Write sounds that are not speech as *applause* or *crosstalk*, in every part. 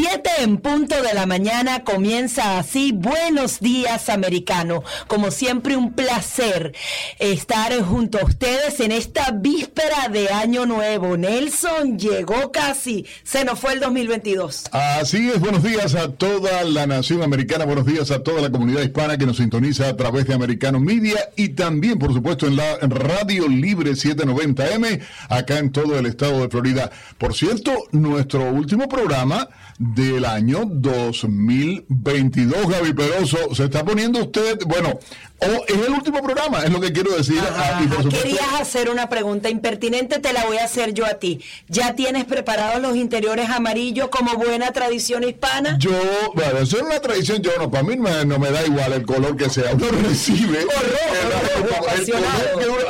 7 en punto de la mañana comienza así. Buenos días, americano. Como siempre, un placer estar junto a ustedes en esta víspera de Año Nuevo. Nelson llegó casi, se nos fue el 2022. Así es, buenos días a toda la nación americana, buenos días a toda la comunidad hispana que nos sintoniza a través de Americano Media y también, por supuesto, en la Radio Libre 790M, acá en todo el estado de Florida. Por cierto, nuestro último programa del año 2022, Gaby Peroso. Se está poniendo usted, bueno, o es el último programa, es lo que quiero decir. Ajá, Querías hacer una pregunta impertinente, te la voy a hacer yo a ti. ¿Ya tienes preparados los interiores amarillos como buena tradición hispana? Yo, bueno, eso es una tradición, yo no, para mí no me da igual el color que sea, uno *laughs* recibe.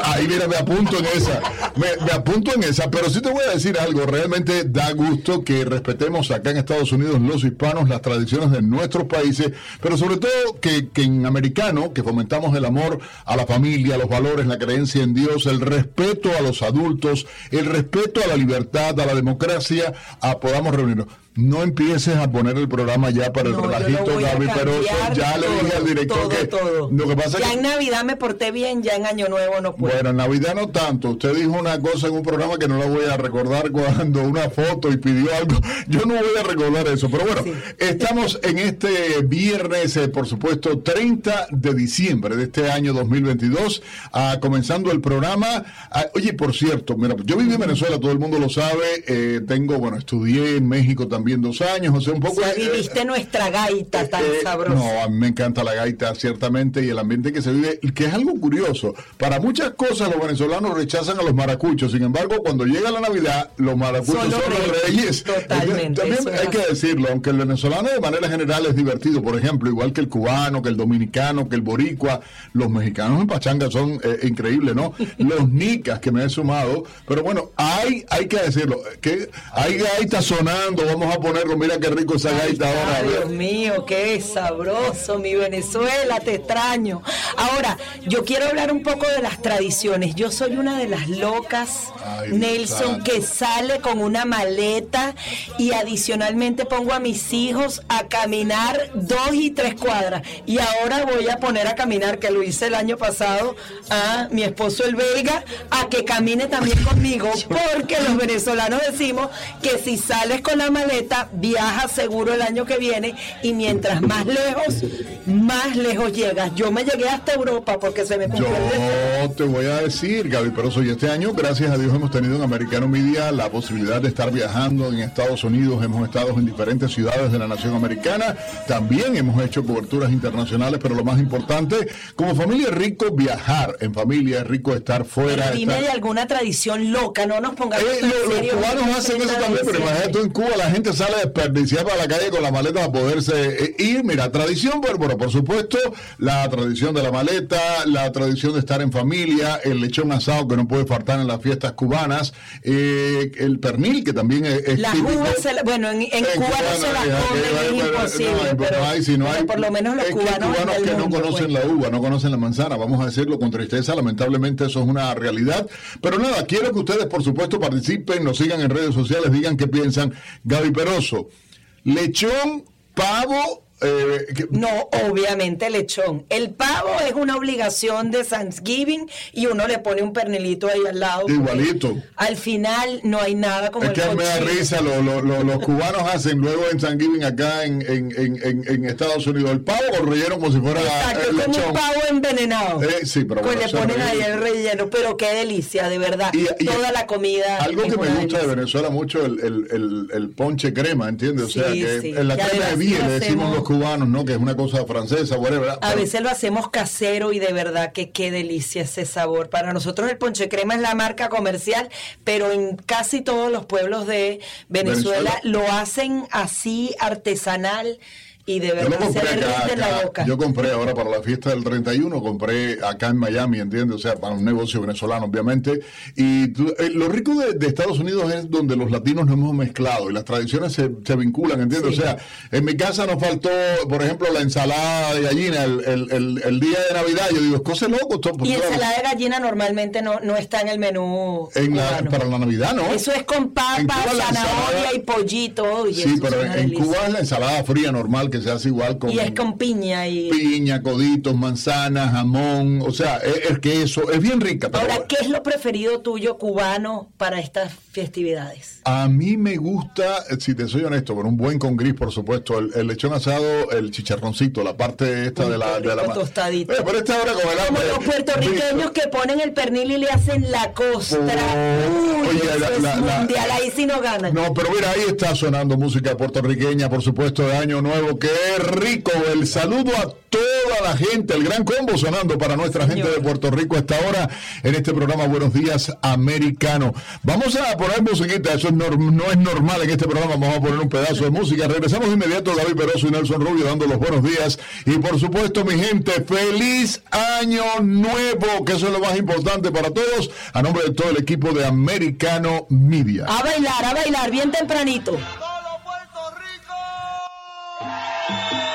ahí mira, me apunto en esa, me, me apunto en esa, pero sí te voy a decir algo, realmente da gusto que respetemos acá en Estados Unidos los hispanos las tradiciones de nuestros países, pero sobre todo que, que en americano, que fomentamos el amor a la familia, los valores, la creencia en Dios, el respeto a los adultos, el respeto a la libertad, a la democracia, a podamos reunirnos no empieces a poner el programa ya para el relajito, Gaby pero Ya le dije al director que lo que pasa ya en Navidad me porté bien, ya en Año Nuevo no puedo. Bueno, en Navidad no tanto. Usted dijo una cosa en un programa que no la voy a recordar cuando una foto y pidió algo. *laughs* Yo no voy a recordar eso, pero bueno, estamos en este viernes, eh, por supuesto, 30 de diciembre de este año 2022, ah, comenzando el programa. Ah, oye, por cierto, mira, yo viví en Venezuela, todo el mundo lo sabe. Eh, tengo, bueno, estudié en México también dos años, o sea, un poco... viviste nuestra gaita tan eh, sabrosa. No, a mí me encanta la gaita, ciertamente, y el ambiente que se vive, que es algo curioso. Para muchas cosas los venezolanos rechazan a los maracuchos, sin embargo, cuando llega la Navidad, los maracuchos son los, reyes. Totalmente. También hay que decirlo, aunque el venezolano de manera general es divertido, por ejemplo, igual que el cubano, que el dominicano, que el boricua, los mexicanos en Pachanga son eh, increíbles, ¿no? *laughs* los nicas que me he sumado, pero bueno, hay, hay que decirlo, que hay gaita sonando, vamos a ponerlo, mira qué rico esa gaita ahora. Dios mío, qué sabroso, mi Venezuela, te extraño. Ahora, yo quiero hablar un poco de las tradiciones. Yo soy una de las locas, Nelson, que sale con una maleta y adicionalmente pongo a mis hijos a caminar dos y tres cuadras. Y ahora voy a poner a caminar, que lo hice el año pasado, a mi esposo el belga, a que camine también conmigo, *laughs* porque los venezolanos decimos que si sales con la maleta, viaja seguro el año que viene y mientras más lejos, más lejos llegas. Yo me llegué hasta Europa porque se me cumplió Yo te voy a decir, Gaby, pero soy este año, gracias a Dios, hemos tenido en Americano Media la posibilidad de estar viajando en Estados Unidos. Hemos estado en diferentes ciudades de la nación americana. También hemos hecho coberturas internacionales, pero lo más importante, como familia es rico viajar en familia, es rico estar fuera. dime de alguna tradición loca, no nos pongamos. Eh, los cubanos hacen eso también, pero imagínate en Cuba la gente sale desperdiciar para la calle con la maleta para poderse eh, ir. Mira, tradición, bueno, bueno, por supuesto, la tradición de la maleta, la tradición de estar en familia, el lechón asado que no puede faltar en las fiestas cubanas, eh, el pernil que también es, las uvas, bueno, en, Cuba no se las comen, es imposible, pero, hay, si no hay, por lo menos los cubanos, que no conocen la uva, no conocen la manzana, vamos a decirlo con tristeza, lamentablemente eso es una realidad, pero nada, quiero que ustedes por supuesto participen, nos sigan en redes sociales, digan qué piensan, Gaby Lechón, pavo eh, no, obviamente lechón. El pavo es una obligación de Thanksgiving y uno le pone un pernilito ahí al lado. Igualito. Al final no hay nada como es que me da risa, los cubanos hacen luego en Thanksgiving acá en, en, Estados Unidos el pavo con relleno como si fuera Exacto, el como un pavo envenenado. Eh, sí, pero pues le ponen ahí el relleno, pero qué delicia, de verdad. Toda la comida. Algo que me gusta de Venezuela mucho el, el, el, ponche crema, ¿entiendes? O sea, que en la crema de le decimos los cubanos, ¿no? Que es una cosa francesa, whatever. A veces lo hacemos casero y de verdad que qué delicia ese sabor. Para nosotros el ponche crema es la marca comercial, pero en casi todos los pueblos de Venezuela. lo hacen así artesanal y de verdad se derrite la boca. Yo compré ahora para la fiesta del 31, compré acá en Miami, ¿entiendes? O sea, para un negocio venezolano, obviamente. Y eh, lo rico de, Estados Unidos es donde los latinos nos hemos mezclado y las tradiciones se, se vinculan, ¿entiendes? O sea, en mi casa nos faltó, por ejemplo, la ensalada de gallina el, el, el, día de Navidad. Yo digo, es cosa loco. Todo, y ensalada de gallina normalmente no, no está en el menú. En para la Navidad, ¿no? Eso es con papa, zanahoria y pollito. sí, pero en Cuba es la ensalada fría normal que se hace igual con... Y es con piña y... Piña, coditos, manzanas, jamón, o sea, es, que eso es bien rica. Ahora, ¿qué es lo preferido tuyo cubano para estas festividades? A mí me gusta, si te soy honesto, con un buen con gris, por supuesto, el, lechón asado, el chicharroncito, la parte esta de la... De la tostadito. pero esta hora con el Como los puertorriqueños que ponen el pernil y le hacen la costra. Oh, Uy, la, mundial, ahí sí no ganan. No, pero mira, ahí está sonando música puertorriqueña, por supuesto, de Año Nuevo, que rico. El saludo a toda la gente, el gran combo sonando para nuestra gente de Puerto Rico hasta ahora en este programa Buenos Días Americano. Vamos a poner musiquita, eso no, es normal en este programa, vamos a poner un pedazo de música. Regresamos de inmediato David Peroso y Nelson Rubio dando los buenos días. Y por supuesto, mi gente, feliz año nuevo, que eso es lo más importante para todos, a nombre de todo el equipo de Americano Media. A bailar, a bailar, bien tempranito. Bye.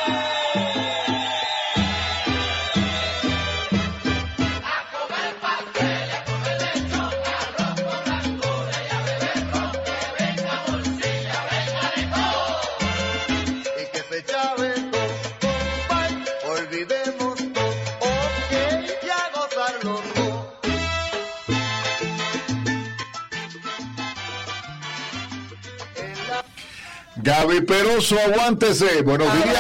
Gaby Peroso, aguántese. Buenos días.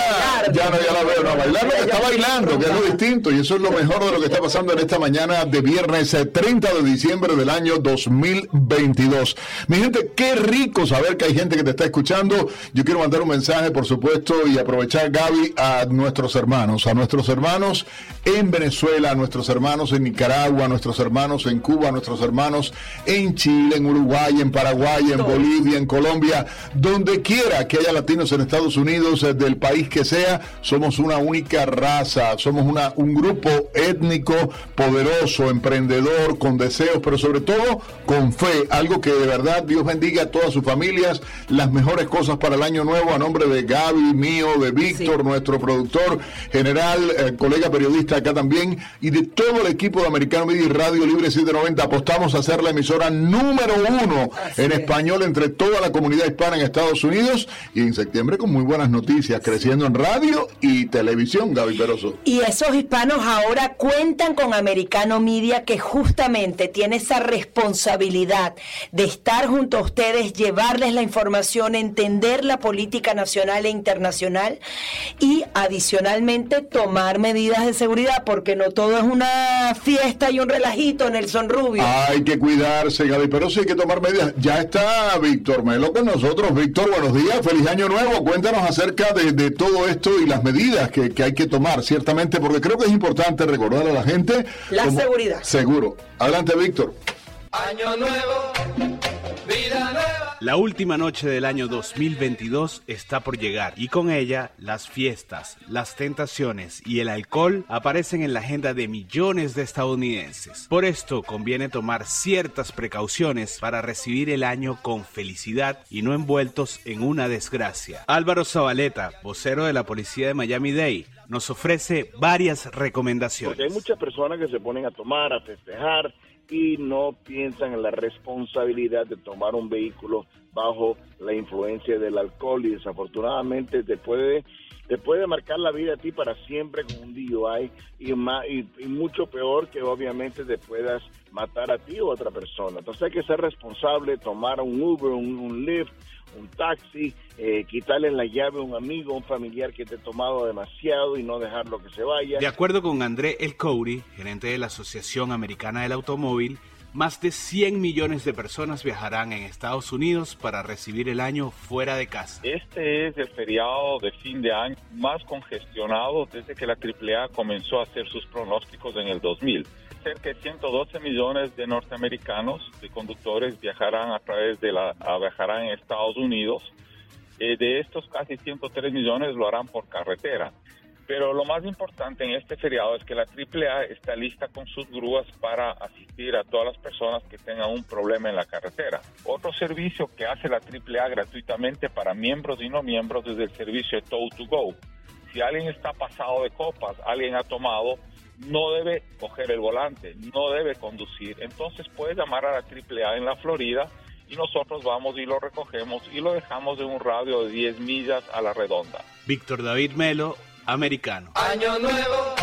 ya no, ya la veo. No, bailar lo está bailando, que es lo distinto. Y eso es lo mejor de lo que está pasando en esta mañana de viernes 30 eh, de diciembre del año 2022. Mi gente, qué rico saber que hay gente que te está escuchando. Yo quiero mandar un mensaje, por supuesto, y aprovechar, Gaby, a nuestros hermanos, a nuestros hermanos en Venezuela, a nuestros hermanos en Nicaragua, a nuestros hermanos en Cuba, a nuestros hermanos en Chile, en Uruguay, en Paraguay, en Bolivia, en Colombia, donde quiera que haya latinos en Estados Unidos, eh, del país que sea, somos una única raza, somos una, un grupo étnico poderoso, emprendedor, con deseos, pero sobre todo con fe, algo que de verdad Dios bendiga a todas sus familias, las mejores cosas para el año nuevo, a nombre de Gaby, mío, de Víctor, nuestro productor general, eh, colega periodista acá también, y de todo el equipo de Americano Media y Radio Libre 790, apostamos a ser la emisora número uno en español entre toda la comunidad hispana en Estados Unidos y en septiembre con muy buenas noticias, creciendo en radio y televisión, Gaby Peroso. Y esos hispanos ahora cuentan con Americano Media que justamente tiene esa responsabilidad de estar junto a ustedes, llevarles la información, entender la política nacional e internacional y adicionalmente tomar medidas de seguridad porque no todo es una fiesta y un relajito, en Nelson Rubio. Hay que cuidarse, Gaby Peroso, hay que tomar medidas. Ya está Víctor Melo con nosotros. Víctor, buenos días feliz año nuevo. Cuéntanos acerca de, todo esto y las medidas que, hay que tomar, ciertamente, porque creo que es importante recordar a la gente. La seguridad. Seguro. Adelante, Víctor. Año nuevo. La última noche del año 2022 está por llegar y con ella las fiestas, las tentaciones y el alcohol aparecen en la agenda de millones de estadounidenses. Por esto conviene tomar ciertas precauciones para recibir el año con felicidad y no envueltos en una desgracia. Álvaro Zabaleta, vocero de la policía de Miami-Dade, nos ofrece varias recomendaciones. Porque hay muchas personas que se ponen a tomar, a festejar y no piensan en la responsabilidad de tomar un vehículo bajo la influencia del alcohol y desafortunadamente te puede te puede marcar la vida a ti para siempre con un DUI y, más, y, mucho peor que obviamente te puedas matar a ti o a otra persona. Entonces hay que ser responsable, tomar un Uber, un, un Lyft, un taxi, eh, quitarle la llave a un amigo, un familiar que te ha tomado demasiado y no dejarlo que se vaya. De acuerdo con André El Coury, gerente de la Asociación Americana del Automóvil, Más de 100 millones de personas viajarán en Estados Unidos para recibir el año fuera de casa. Este es el feriado de fin de año más congestionado desde que la AAA comenzó a hacer sus pronósticos en el 2000. Cerca de 112 millones de norteamericanos, de conductores, viajarán a través de la, viajarán en Estados Unidos. Eh, de estos casi 103 millones lo harán por carretera. Pero lo más importante en este feriado es que la AAA está lista con sus grúas para asistir a todas las personas que tengan un problema en la carretera. Otro servicio que hace la AAA gratuitamente para miembros y no miembros es el servicio Tow to Go. Si alguien está pasado de copas, alguien ha tomado, no debe coger el volante, no debe conducir. Entonces puede llamar a la AAA en la Florida y nosotros vamos y lo recogemos y lo dejamos en un radio de 10 millas a la redonda. Víctor David Melo, americano. Año nuevo,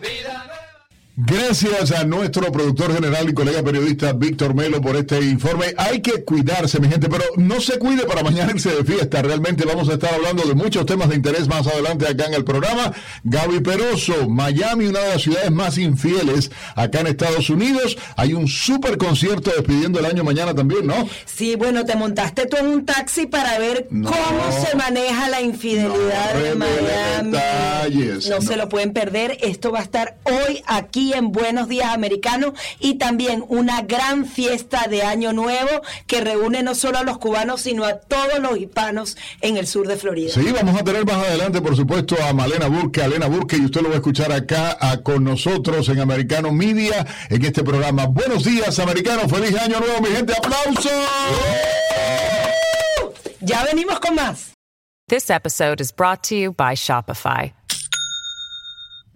vida nueva. Gracias a nuestro productor general y colega periodista Víctor Melo por este informe. Hay que cuidarse, mi gente, pero no se cuide para mañana irse de fiesta. Realmente vamos a estar hablando de muchos temas de interés más adelante acá en el programa. Gaby Peroso, Miami, una de las ciudades más infieles acá en Estados Unidos. Hay un super concierto despidiendo el año mañana también, ¿no? Sí, bueno, te montaste tú en un taxi para ver No. cómo se maneja la infidelidad No de Miami. detalles, no, no. se lo pueden perder. Esto va a estar hoy aquí en Buenos Días Americanos y también una gran fiesta de Año Nuevo que reúne no solo a los cubanos, sino a todos los hispanos en el sur de Florida. Sí, vamos a tener más adelante, por supuesto, a Malena Burke, a Elena Burke, y usted lo va a escuchar acá a- con nosotros en Americano Media, en este programa. Buenos días, Americano. Feliz año nuevo, mi gente. ¡Aplausos! Ya venimos con más. This episode is brought to you by Shopify.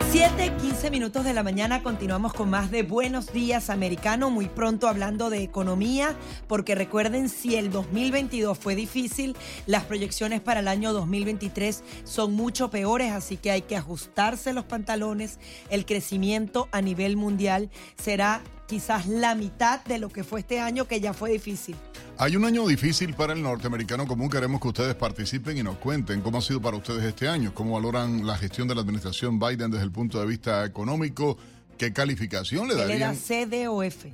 7, 15 minutos de la mañana continuamos con más de Buenos Días Americano, muy pronto hablando de economía, porque recuerden si el 2022 fue difícil, las proyecciones para el año 2023 son mucho peores, así que hay que ajustarse los pantalones, el crecimiento a nivel mundial será quizás la mitad de lo que fue este año que ya fue difícil. Hay un año difícil para el norteamericano común. Queremos que ustedes participen y nos cuenten cómo ha sido para ustedes este año, cómo valoran la gestión de la administración Biden desde el punto de vista económico, qué calificación le Él era darían. C, D o F.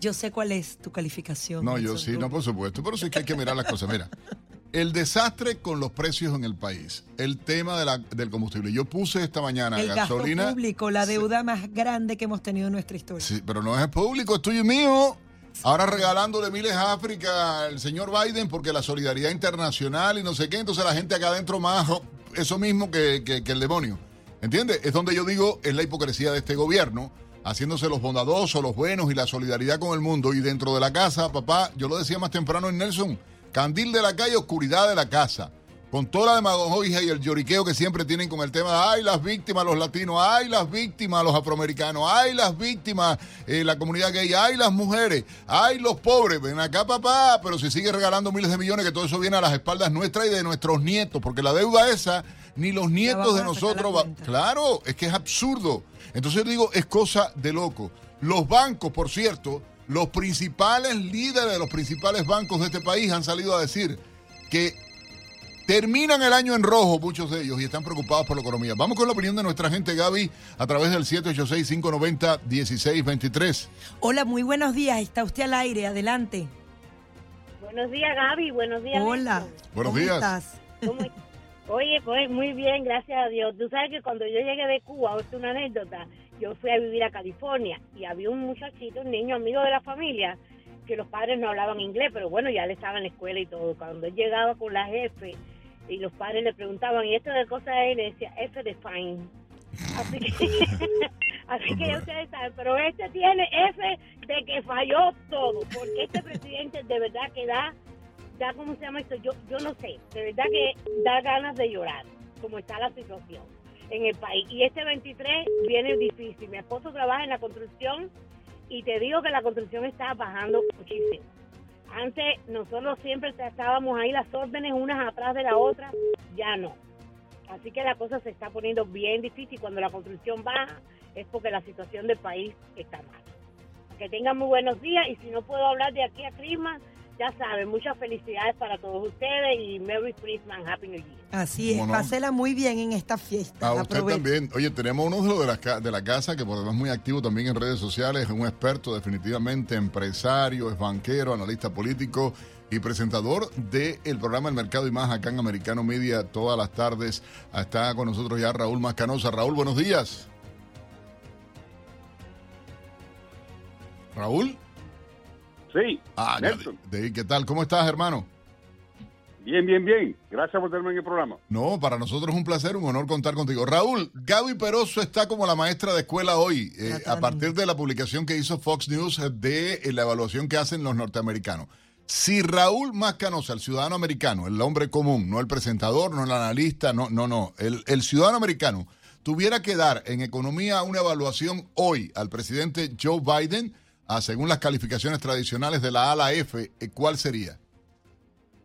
Yo sé cuál es tu calificación. No, yo sí, tú. no, por supuesto, pero sí que hay que mirar las cosas. Mira, *laughs* el desastre con los precios en el país, el tema de la- del combustible. Yo puse esta mañana El gasto gasolina. público, la Sí. deuda más grande que hemos tenido en nuestra historia. Sí, pero no es público, es tuyo y mío. Ahora regalándole miles a África al señor Biden porque la solidaridad internacional y no sé qué, entonces la gente acá adentro más eso mismo que, que- que el demonio. ¿Entiendes? Es donde yo digo, es la hipocresía de este gobierno, haciéndose los bondadosos, los buenos y la solidaridad con el mundo. Y dentro de la casa, papá, yo lo decía más temprano en Nelson, candil de la calle, oscuridad de la casa. Con toda la demagogia y el lloriqueo que siempre tienen con el tema de ay, las víctimas, los latinos, ay, las víctimas, los afroamericanos, ay, las víctimas, eh, la comunidad gay, ay, las mujeres, ay, los pobres. Ven acá, papá, pero si sigue regalando miles de millones, que todo eso viene a las espaldas nuestras y de nuestros nietos, porque la deuda esa, ni los nietos de nosotros. va-. Claro, es que es absurdo. Entonces yo digo, es cosa de loco. Los bancos, por cierto, los principales líderes de los principales bancos de este país han salido a decir que terminan el año en rojo, muchos de ellos, y están preocupados por la economía. Vamos con la opinión de nuestra gente, Gaby, a través del 786-590-1623. Hola, muy buenos días. Está usted al aire, adelante. Buenos días, Gaby. Buenos días. Hola. Nelson. Buenos ¿Cómo días. estás? *laughs* Oye, pues muy bien, gracias a Dios. Tú sabes que cuando yo llegué de Cuba, es una anécdota, yo fui a vivir a California y había un muchachito, un niño amigo de la familia, que los padres no hablaban inglés, pero bueno, ya le estaba en la escuela y todo. Cuando él llegaba con la jefe y los padres le preguntaban, ¿y esto de cosa es? Y le decía, F de fine. Así que, *laughs* así que ya ustedes saben, pero este tiene F de que falló todo, porque este presidente de verdad que da, da ¿cómo se llama esto? Yo, yo no sé, de verdad que da ganas de llorar, como está la situación en el país. Y este 23 viene difícil. Mi esposo trabaja en la construcción y te digo que la construcción está bajando muchísimo. Antes nosotros siempre estábamos ahí las órdenes unas atrás de la otra, ya no. Así que la cosa se está poniendo bien difícil. Cuando la construcción baja es porque la situación del país está mal. Que tengan muy buenos días y si no puedo hablar de aquí a Christmas, ya saben, muchas felicidades para todos ustedes y Merry Christmas, Happy New Year. Así es, ¿Cómo no? pásela muy bien en esta fiesta. A usted también. Oye, tenemos uno de los de la, ca- de la casa que por demás es muy activo también en redes sociales, un experto definitivamente, empresario, es banquero, analista político y presentador del programa El Mercado y Más acá en Americano Media todas las tardes. Está con nosotros ya Raúl Mascanosa. Raúl, buenos días. Raúl. Sí, Ah, ya, Nelson. de, de- ¿qué tal? ¿Cómo estás, hermano? Bien, bien, bien. Gracias por tenerme en el programa. No, para nosotros es un placer, un honor contar contigo. Raúl, Gaby Peroso está como la maestra de escuela hoy, eh, a partir de la publicación que hizo Fox News de eh, la evaluación que hacen los norteamericanos. Si Raúl Mascanosa, el ciudadano americano, el hombre común, no el presentador, no el analista, no, no, no, el, el ciudadano americano, tuviera que dar en economía una evaluación hoy al presidente Joe Biden, ah, según las calificaciones tradicionales de la A a la F, eh, ¿cuál sería?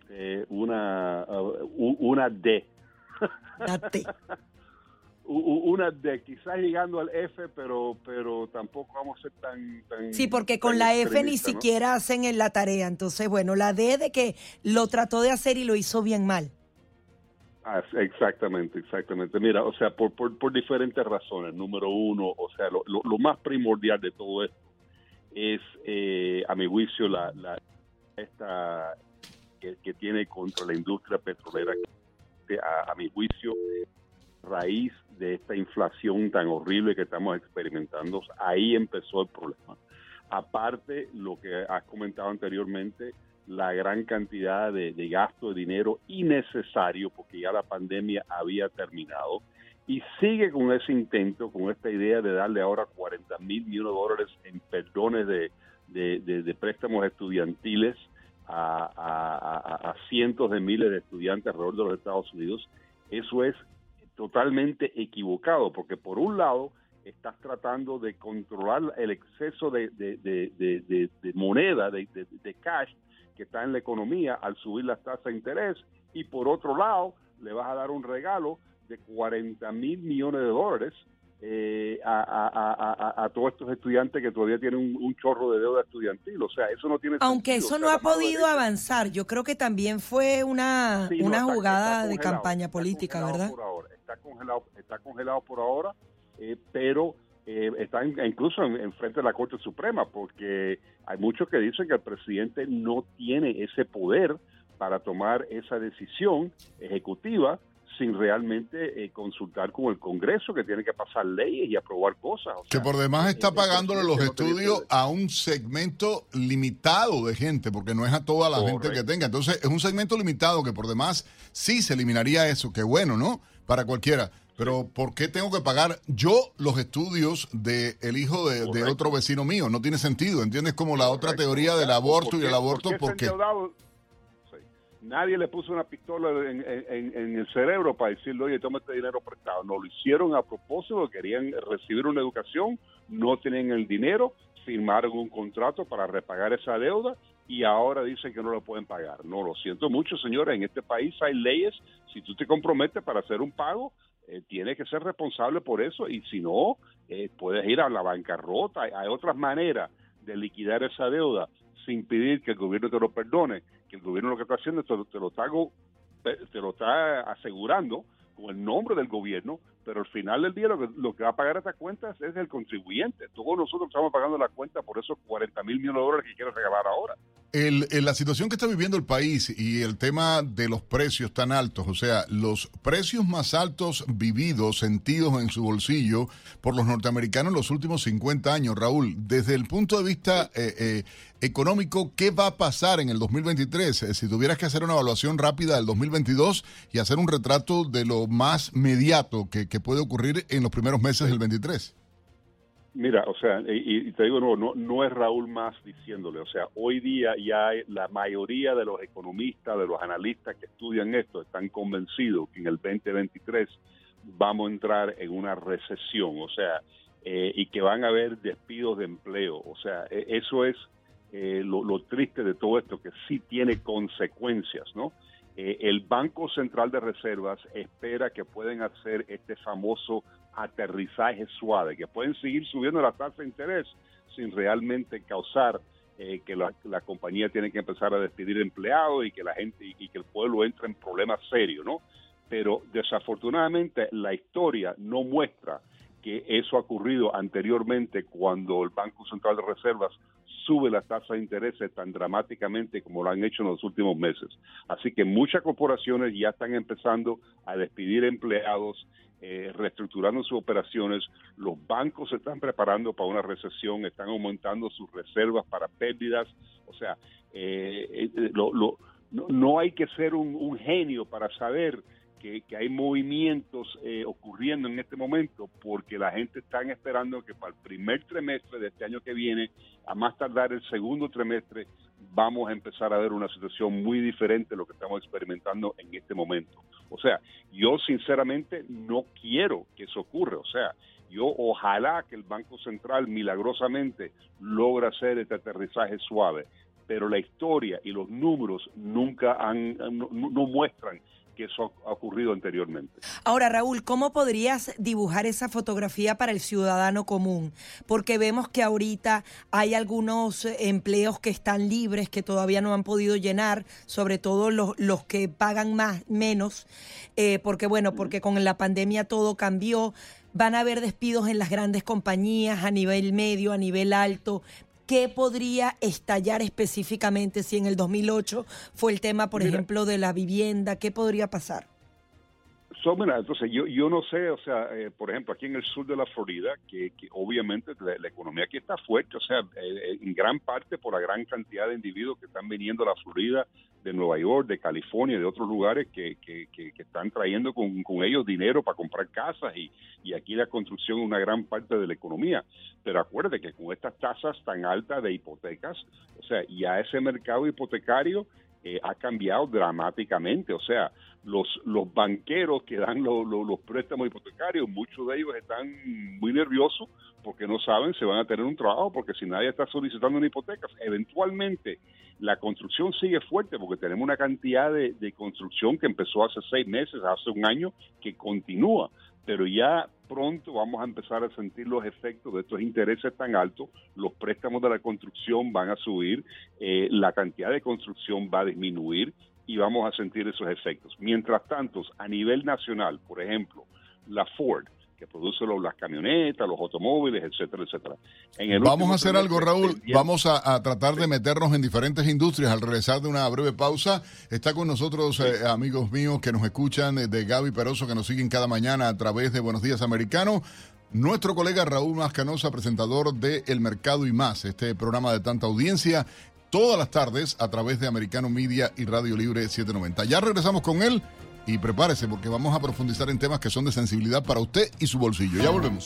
Eh, una, uh, u- una D. *laughs* U- u- una D, quizás llegando al F, pero pero tampoco vamos a ser tan... tan Sí, porque con tan la F ni siquiera hacen en la tarea. Entonces, bueno, la D de que lo trató de hacer y lo hizo bien mal. Ah, exactamente, exactamente. Mira, o sea, por, por, por diferentes razones. Número uno, o sea, lo, lo- lo más primordial de todo esto es, eh, a mi juicio, la, la esta que, tiene contra la industria petrolera, a, a mi juicio, raíz de esta inflación tan horrible que estamos experimentando, ahí empezó el problema. Aparte, lo que has comentado anteriormente, la gran cantidad de, de gasto de dinero innecesario, porque ya la pandemia había terminado, y sigue con ese intento, con esta idea de darle ahora 40 mil millones de dólares en perdones de, de- préstamos estudiantiles a, a- cientos de miles de estudiantes alrededor de los Estados Unidos. Eso es totalmente equivocado, porque por un lado estás tratando de controlar el exceso de, de- moneda, de cash que está en la economía al subir las tasas de interés, y por otro lado le vas a dar un regalo de 40 mil millones de dólares eh, a, a- a- todos estos estudiantes que todavía tienen un, un chorro de deuda estudiantil. O sea, eso no tiene Aunque sentido. eso O sea, no ha podido derecha- avanzar, yo creo que también fue una, Sí, no, una está- jugada está de campaña política, ¿verdad? por ahora, está congelado, está congelado por ahora, eh, pero eh, está en- incluso en, en frente de la Corte Suprema, porque hay muchos que dicen que el presidente no tiene ese poder para tomar esa decisión ejecutiva sin realmente eh, consultar con el Congreso, que tiene que pasar leyes y aprobar cosas. O Que por demás está el pagándole los estudios a un segmento limitado de gente, porque no es a toda la gente que tenga. Entonces, es un segmento limitado que por demás sí se eliminaría eso, que bueno, ¿no? Para cualquiera. Pero ¿por qué tengo que pagar yo los estudios del el hijo de, de otro vecino mío? No tiene sentido, ¿entiendes? Como la otra teoría del aborto y el aborto, ¿por ¿por Nadie le puso una pistola en, el cerebro para decirle, oye, toma este dinero prestado. No, lo hicieron a propósito, querían recibir una educación, no tenían el dinero, firmaron un contrato para repagar esa deuda y ahora dicen que no lo pueden pagar. No, lo siento mucho, señores, en este país hay leyes, si tú te comprometes para hacer un pago, eh, tienes que ser responsable por eso y si no, eh, puedes ir a la bancarrota. Hay, hay otras maneras de liquidar esa deuda sin pedir que el gobierno te lo perdone, que el gobierno lo que está haciendo te, te lo está, te lo está asegurando con el nombre del gobierno, pero al final del día lo que, lo que va a pagar estas cuentas es el contribuyente. Todos nosotros estamos pagando la cuenta por esos 40 mil millones de dólares que quiere regalar ahora. El, la situación que está viviendo el país y el tema de los precios tan altos, o sea, los precios más altos vividos, sentidos en su bolsillo por los norteamericanos en los últimos 50 años, Raúl, desde el punto de vista eh, eh, económico, ¿qué va a pasar en el 2023? Eh, si tuvieras que hacer una evaluación rápida del 2022 y hacer un retrato de lo más mediato que, que puede ocurrir en los primeros meses del 23. Mira, o sea, y, te digo, no, no, no es Raúl más diciéndole, o sea, hoy día ya la mayoría de los economistas, de los analistas que estudian esto, están convencidos que en el 2023 vamos a entrar en una recesión, o sea, eh, y que van a haber despidos de empleo, o sea, e- eso es eh, lo triste de todo esto, que sí tiene consecuencias, ¿no? Eh, el Banco Central de Reservas espera que pueden hacer este famoso aterrizaje suave, que pueden seguir subiendo la tasa de interés sin realmente causar eh, que la, compañía tiene que empezar a despedir empleados y que la gente y, y, que el pueblo entre en problemas serios, ¿no? Pero desafortunadamente la historia no muestra que eso ha ocurrido anteriormente cuando el Banco Central de Reservas sube las tasas de interés tan dramáticamente como lo han hecho en los últimos meses. Así que muchas corporaciones ya están empezando a despedir empleados, eh, reestructurando sus operaciones. Los bancos se están preparando para una recesión, están aumentando sus reservas para pérdidas. O sea, eh, eh, lo, lo, no, no, hay que ser un genio para saber que, hay movimientos eh, ocurriendo en este momento porque la gente está esperando que para el primer trimestre de este año que viene, a más tardar el segundo trimestre, vamos a empezar a ver una situación muy diferente de lo que estamos experimentando en este momento. O sea, yo sinceramente no quiero que eso ocurra. O sea, yo ojalá que el Banco Central milagrosamente logra hacer este aterrizaje suave, pero la historia y los números nunca han, no muestran que eso ha ocurrido anteriormente. Ahora, Raúl, ¿cómo podrías dibujar esa fotografía para el ciudadano común? Porque vemos que ahorita hay algunos empleos que están libres, que todavía no han podido llenar, sobre todo los, los que pagan más, menos, eh, porque bueno, porque con la pandemia todo cambió. Van a haber despidos en las grandes compañías a nivel medio, a nivel alto, ¿qué podría estallar específicamente si en el 2008 fue el tema, por Mira, ejemplo, de la vivienda? ¿Qué podría pasar? Mira, entonces yo, yo no sé, o sea, eh, por ejemplo, aquí en el sur de la Florida, que, que obviamente la, economía aquí está fuerte, o sea, eh, en gran parte por la gran cantidad de individuos que están viniendo a la Florida de Nueva York, de California, de otros lugares que, que, están trayendo con, con, ellos dinero para comprar casas y, y, aquí la construcción es una gran parte de la economía. Pero acuérdate que con estas tasas tan altas de hipotecas, o sea, ya ese mercado hipotecario eh, ha cambiado dramáticamente. O sea, los, los banqueros que dan lo, lo, los préstamos hipotecarios, muchos de ellos están muy nerviosos porque no saben si van a tener un trabajo, porque si nadie está solicitando una hipoteca, eventualmente la construcción sigue fuerte porque tenemos una cantidad de, de construcción que empezó hace seis meses, hace un año, que continúa pero ya pronto vamos a empezar a sentir los efectos de estos intereses tan altos, los préstamos de la construcción van a subir, eh, la cantidad de construcción va a disminuir y vamos a sentir esos efectos. Mientras tanto, a nivel nacional, por ejemplo, la Ford, que produce los, las camionetas, los automóviles, etcétera, etcétera. Vamos a hacer algo, Raúl. Vamos a, a, tratar de meternos en diferentes industrias al regresar de una breve pausa. Está con nosotros eh, amigos míos que nos escuchan, de Gaby Peroso, que nos siguen cada mañana a través de Buenos Días Americano. Nuestro colega Raúl Mascanosa, presentador de El Mercado y Más, este programa de tanta audiencia, todas las tardes a través de Americano Media y Radio Libre 790. Ya regresamos con él y prepárese porque vamos a profundizar en temas que son de sensibilidad para usted y su bolsillo. Ya volvemos.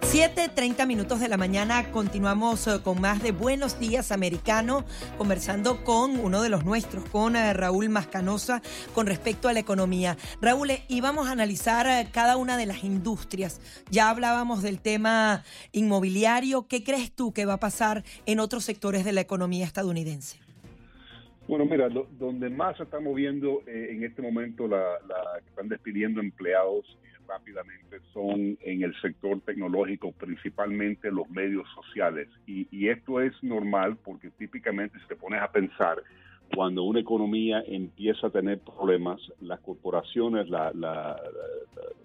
7.30 minutos de la mañana continuamos con más de Buenos Días Americano, conversando con uno de los nuestros, con Raúl Mascanosa, con respecto a la economía. Raúl, íbamos a analizar cada una de las industrias. Ya hablábamos del tema inmobiliario. ¿Qué crees tú que va a pasar en otros sectores de la economía estadounidense? Bueno, mira, lo, donde más se está moviendo eh, en este momento, la, la, están despidiendo empleados rápidamente son en el sector tecnológico, principalmente los medios sociales. Y, esto es normal porque típicamente si te pones a pensar, cuando una economía empieza a tener problemas, las corporaciones, la, la,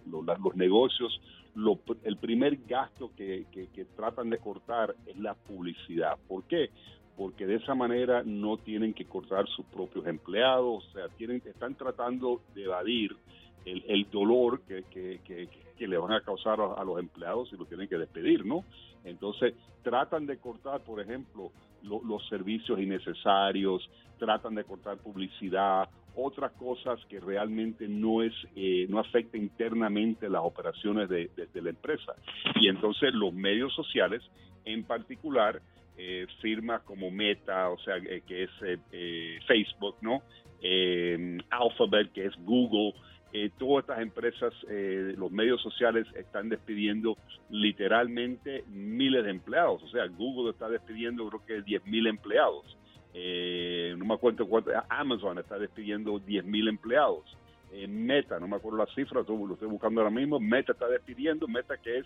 los negocios, lo, el primer gasto que, que, que tratan de cortar es la publicidad. ¿Por qué? porque de esa manera no tienen que cortar sus propios empleados, o sea, tienen, están tratando de evadir el, el dolor que, que, que, le van a causar a, los empleados si lo tienen que despedir, ¿no? Entonces, tratan de cortar, por ejemplo, lo- los servicios innecesarios, tratan de cortar publicidad, otras cosas que realmente no es eh, no afecta internamente las operaciones de, de- la empresa. Y entonces los medios sociales, en particular, eh, firmas como Meta, o sea, eh, que es eh, eh, Facebook, ¿no? Alphabet, que es Google, eh, todas estas empresas, eh, los medios sociales están despidiendo literalmente miles de empleados. O sea, Google está despidiendo creo que 10 mil empleados. Eh, no me acuerdo cuánto, Amazon está despidiendo 10 mil empleados. Eh, Meta, no me acuerdo la cifra, estoy- lo estoy buscando ahora mismo. Meta está despidiendo, Meta que es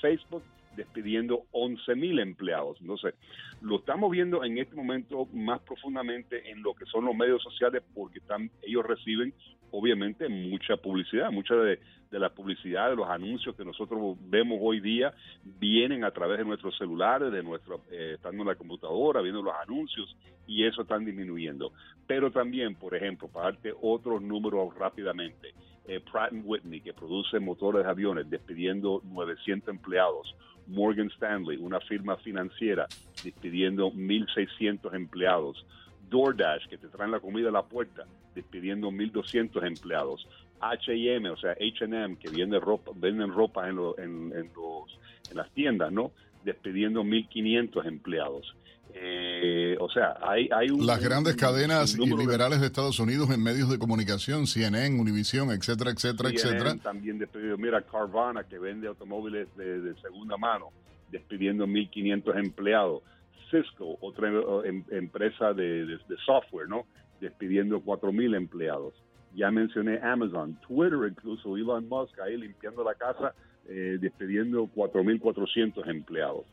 Facebook, despidiendo 11 mil empleados. Entonces, lo estamos viendo en este momento más profundamente en lo que son los medios sociales porque están, ellos reciben obviamente mucha publicidad, mucha de, de la publicidad, de los anuncios que nosotros vemos hoy día vienen a través de nuestros celulares, de nuestro, eh, estando en la computadora, viendo los anuncios y eso están disminuyendo. Pero también, por ejemplo, para darte otros números rápidamente, eh, Pratt Whitney, que produce motores de aviones, despidiendo 900 empleados. Morgan Stanley, una firma financiera, despidiendo 1.600 empleados. DoorDash, que te traen la comida a la puerta, despidiendo 1.200 empleados. H&M, o sea, H&M, que vende ropa, venden ropa en, en los, en las tiendas, ¿no? Despidiendo 1.500 empleados. Eh, o sea, hay, hay un... Las grandes un- cadenas un y número de- liberales de Estados Unidos en medios de comunicación, CNN, Univision, etcétera, etcétera, CNN etcétera. también despedido. Mira, Carvana, que vende automóviles de, de segunda mano, despidiendo 1.500 empleados. Cisco, otra em- empresa de software, ¿no? Despidiendo 4.000 empleados. Ya mencioné Amazon, Twitter, incluso Elon Musk ahí limpiando la casa, eh, despidiendo 4.400 empleados.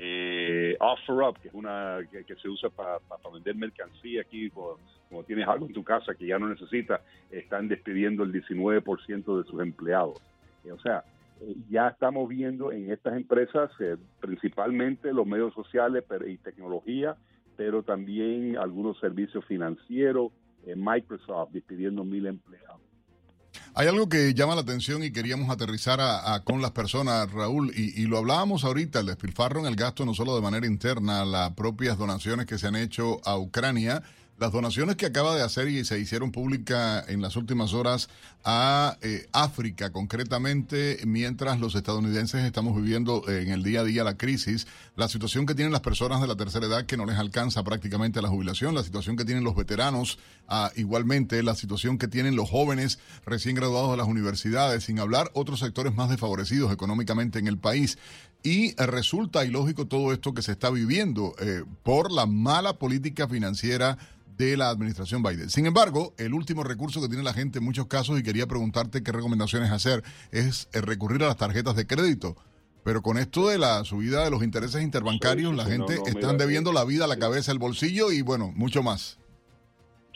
Eh, OfferUp, que es una que, se usa para vender mercancía aquí, como, tienes algo en tu casa que ya no necesitas, están despidiendo el 19% de sus empleados. Eh, o sea, eh, ya estamos viendo en estas empresas, eh, principalmente los medios sociales pero- y tecnología, pero también algunos servicios financieros, Microsoft despidiendo mil empleados. Hay algo que llama la atención y queríamos aterrizar a- con las personas, Raúl, y, y lo hablábamos ahorita, el despilfarro en el gasto no solo de manera interna, las propias donaciones que se han hecho a Ucrania, las donaciones que acaba de hacer y se hicieron públicas en las últimas horas a eh, África, concretamente, mientras los estadounidenses estamos viviendo eh, en el día a día la crisis, la situación que tienen las personas de la tercera edad que no les alcanza prácticamente la jubilación, la situación que tienen los veteranos, ah, igualmente la situación que tienen los jóvenes recién graduados de las universidades, sin hablar otros sectores más desfavorecidos económicamente en el país. Y eh, resulta ilógico todo esto que se está viviendo eh, por la mala política financiera de la administración Biden. Sin embargo, el último recurso que tiene la gente en muchos casos, y quería preguntarte qué recomendaciones hacer, es eh, recurrir a las tarjetas de crédito. Pero con esto de la subida de los intereses interbancarios, Sí, la gente no, no, están mira, debiendo sí, la vida, la sí. cabeza, el bolsillo y bueno, mucho más.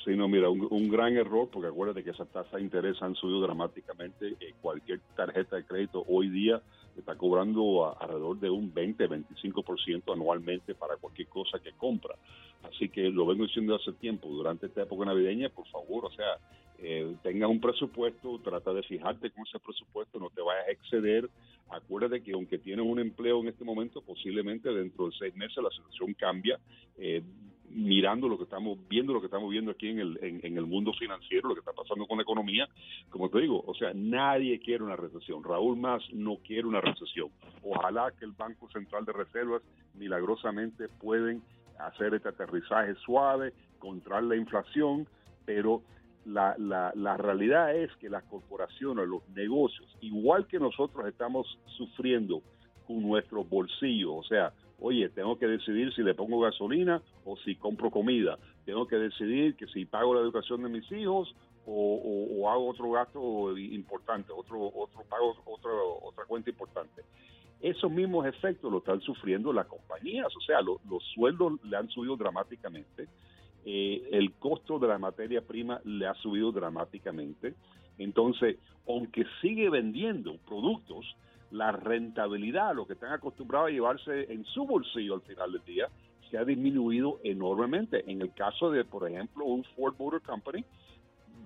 Sí, no, mira, un, un gran error, porque acuérdate que esas tasas de interés han subido dramáticamente. Eh, cualquier tarjeta de crédito hoy día está cobrando a- alrededor de un 20-25% anualmente para cualquier cosa que compra. Así que lo vengo diciendo hace tiempo, durante esta época navideña, por favor, o sea, eh, tenga un presupuesto, trata de fijarte con ese presupuesto, no te vayas a exceder. Acuérdate que aunque tienes un empleo en este momento, posiblemente dentro de seis meses la situación cambia. Eh, mirando lo que estamos viendo, lo que estamos viendo aquí en el, en, el mundo financiero, lo que está pasando con la economía, como te digo, o sea, nadie quiere una recesión. Raúl Más no quiere una recesión. Ojalá que el Banco Central de Reservas milagrosamente pueden hacer este aterrizaje suave, controlar la inflación, pero la, la, la realidad es que las corporaciones, los negocios, igual que nosotros estamos sufriendo con nuestros bolsillos, o sea, oye, tengo que decidir si le pongo gasolina o si compro comida, tengo que decidir que si pago la educación de mis hijos o, hago otro gasto importante, otro otro pago otro, otra cuenta importante. Esos mismos efectos lo están sufriendo las compañías, o sea, lo- los sueldos le han subido dramáticamente, eh, el costo de la materia prima le ha subido dramáticamente. Entonces, aunque sigue vendiendo productos, la rentabilidad, lo que están acostumbrados a llevarse en su bolsillo al final del día, se ha disminuido enormemente. En el caso de, por ejemplo, un Ford Motor Company,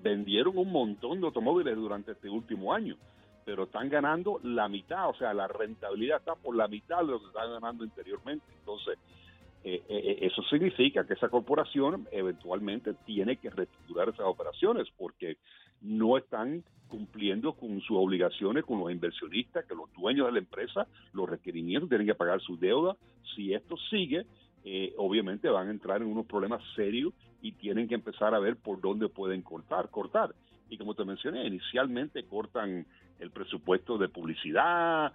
vendieron un montón de automóviles durante este último año. pero están ganando la mitad, o sea, la rentabilidad está por la mitad de lo que están ganando anteriormente. Entonces, eh, eh, eso significa que esa corporación eventualmente tiene que reestructurar esas operaciones porque no están cumpliendo con sus obligaciones con los inversionistas, que los dueños de la empresa, los requerimientos tienen que pagar su deuda. Si esto sigue, eh, obviamente van a entrar en unos problemas serios y tienen que empezar a ver por dónde pueden cortar, cortar. Y como te mencioné, inicialmente cortan el presupuesto de publicidad,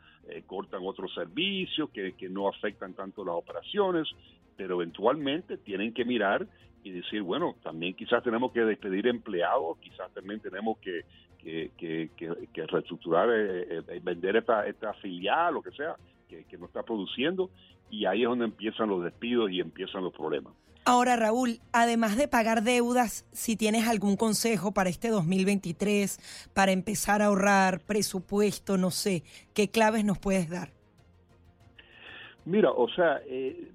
cortan otros servicios que, que no afectan tanto las operaciones, pero eventualmente tienen que mirar y decir, bueno, también quizás tenemos que despedir empleados, quizás también tenemos que, que, reestructurar, eh, eh, vender esta, esta filial, lo que sea, que, no está produciendo, y ahí es donde empiezan los despidos y empiezan los problemas. Ahora, Raúl, además de pagar deudas, si tienes algún consejo para este 2023, para empezar a ahorrar presupuesto, no sé, ¿qué claves nos puedes dar? Mira, o sea, eh,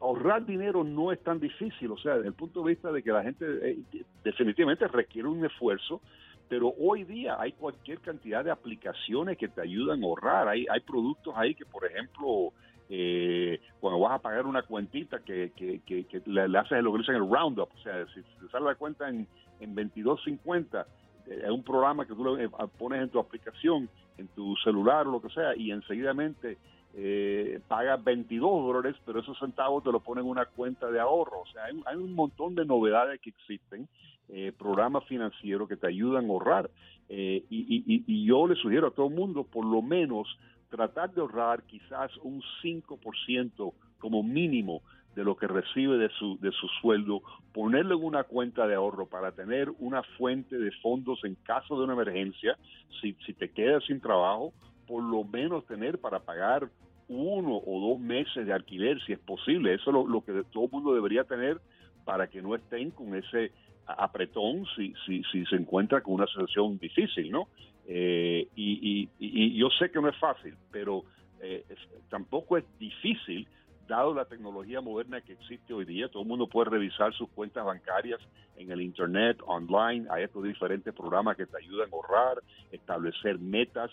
ahorrar dinero no es tan difícil, o sea, desde el punto de vista de que la gente eh, definitivamente requiere un esfuerzo, pero hoy día hay cualquier cantidad de aplicaciones que te ayudan a ahorrar. Hay, hay productos ahí que, por ejemplo, eh, cuando vas a pagar una cuentita que, que, que, le, haces lo que dicen el roundup, o sea, si te sale la cuenta en, en 22.50, es un programa que tú le pones en tu aplicación, en tu celular o lo que sea, y enseguidamente eh, paga 22 dólares, pero esos centavos te lo ponen en una cuenta de ahorro. O sea, hay, un montón de novedades que existen, eh, programas financieros que te ayudan a ahorrar. Eh, y, yo le sugiero a todo el mundo, por lo menos, tratar de ahorrar quizás un 5% como mínimo de lo que recibe de su, de su sueldo, ponerlo en una cuenta de ahorro para tener una fuente de fondos en caso de una emergencia, si, si te quedas sin trabajo, por lo menos tener para pagar uno o dos meses de alquiler, si es posible. Eso es lo, que todo el mundo debería tener para que no estén con ese apretón si, si, si se encuentra con una situación difícil, ¿no? Eh, y, y, yo sé que no es fácil, pero eh, tampoco es difícil dado la tecnología moderna que existe hoy día, todo el mundo puede revisar sus cuentas bancarias en el Internet, online, hay estos diferentes programas que te ayudan a ahorrar, establecer metas,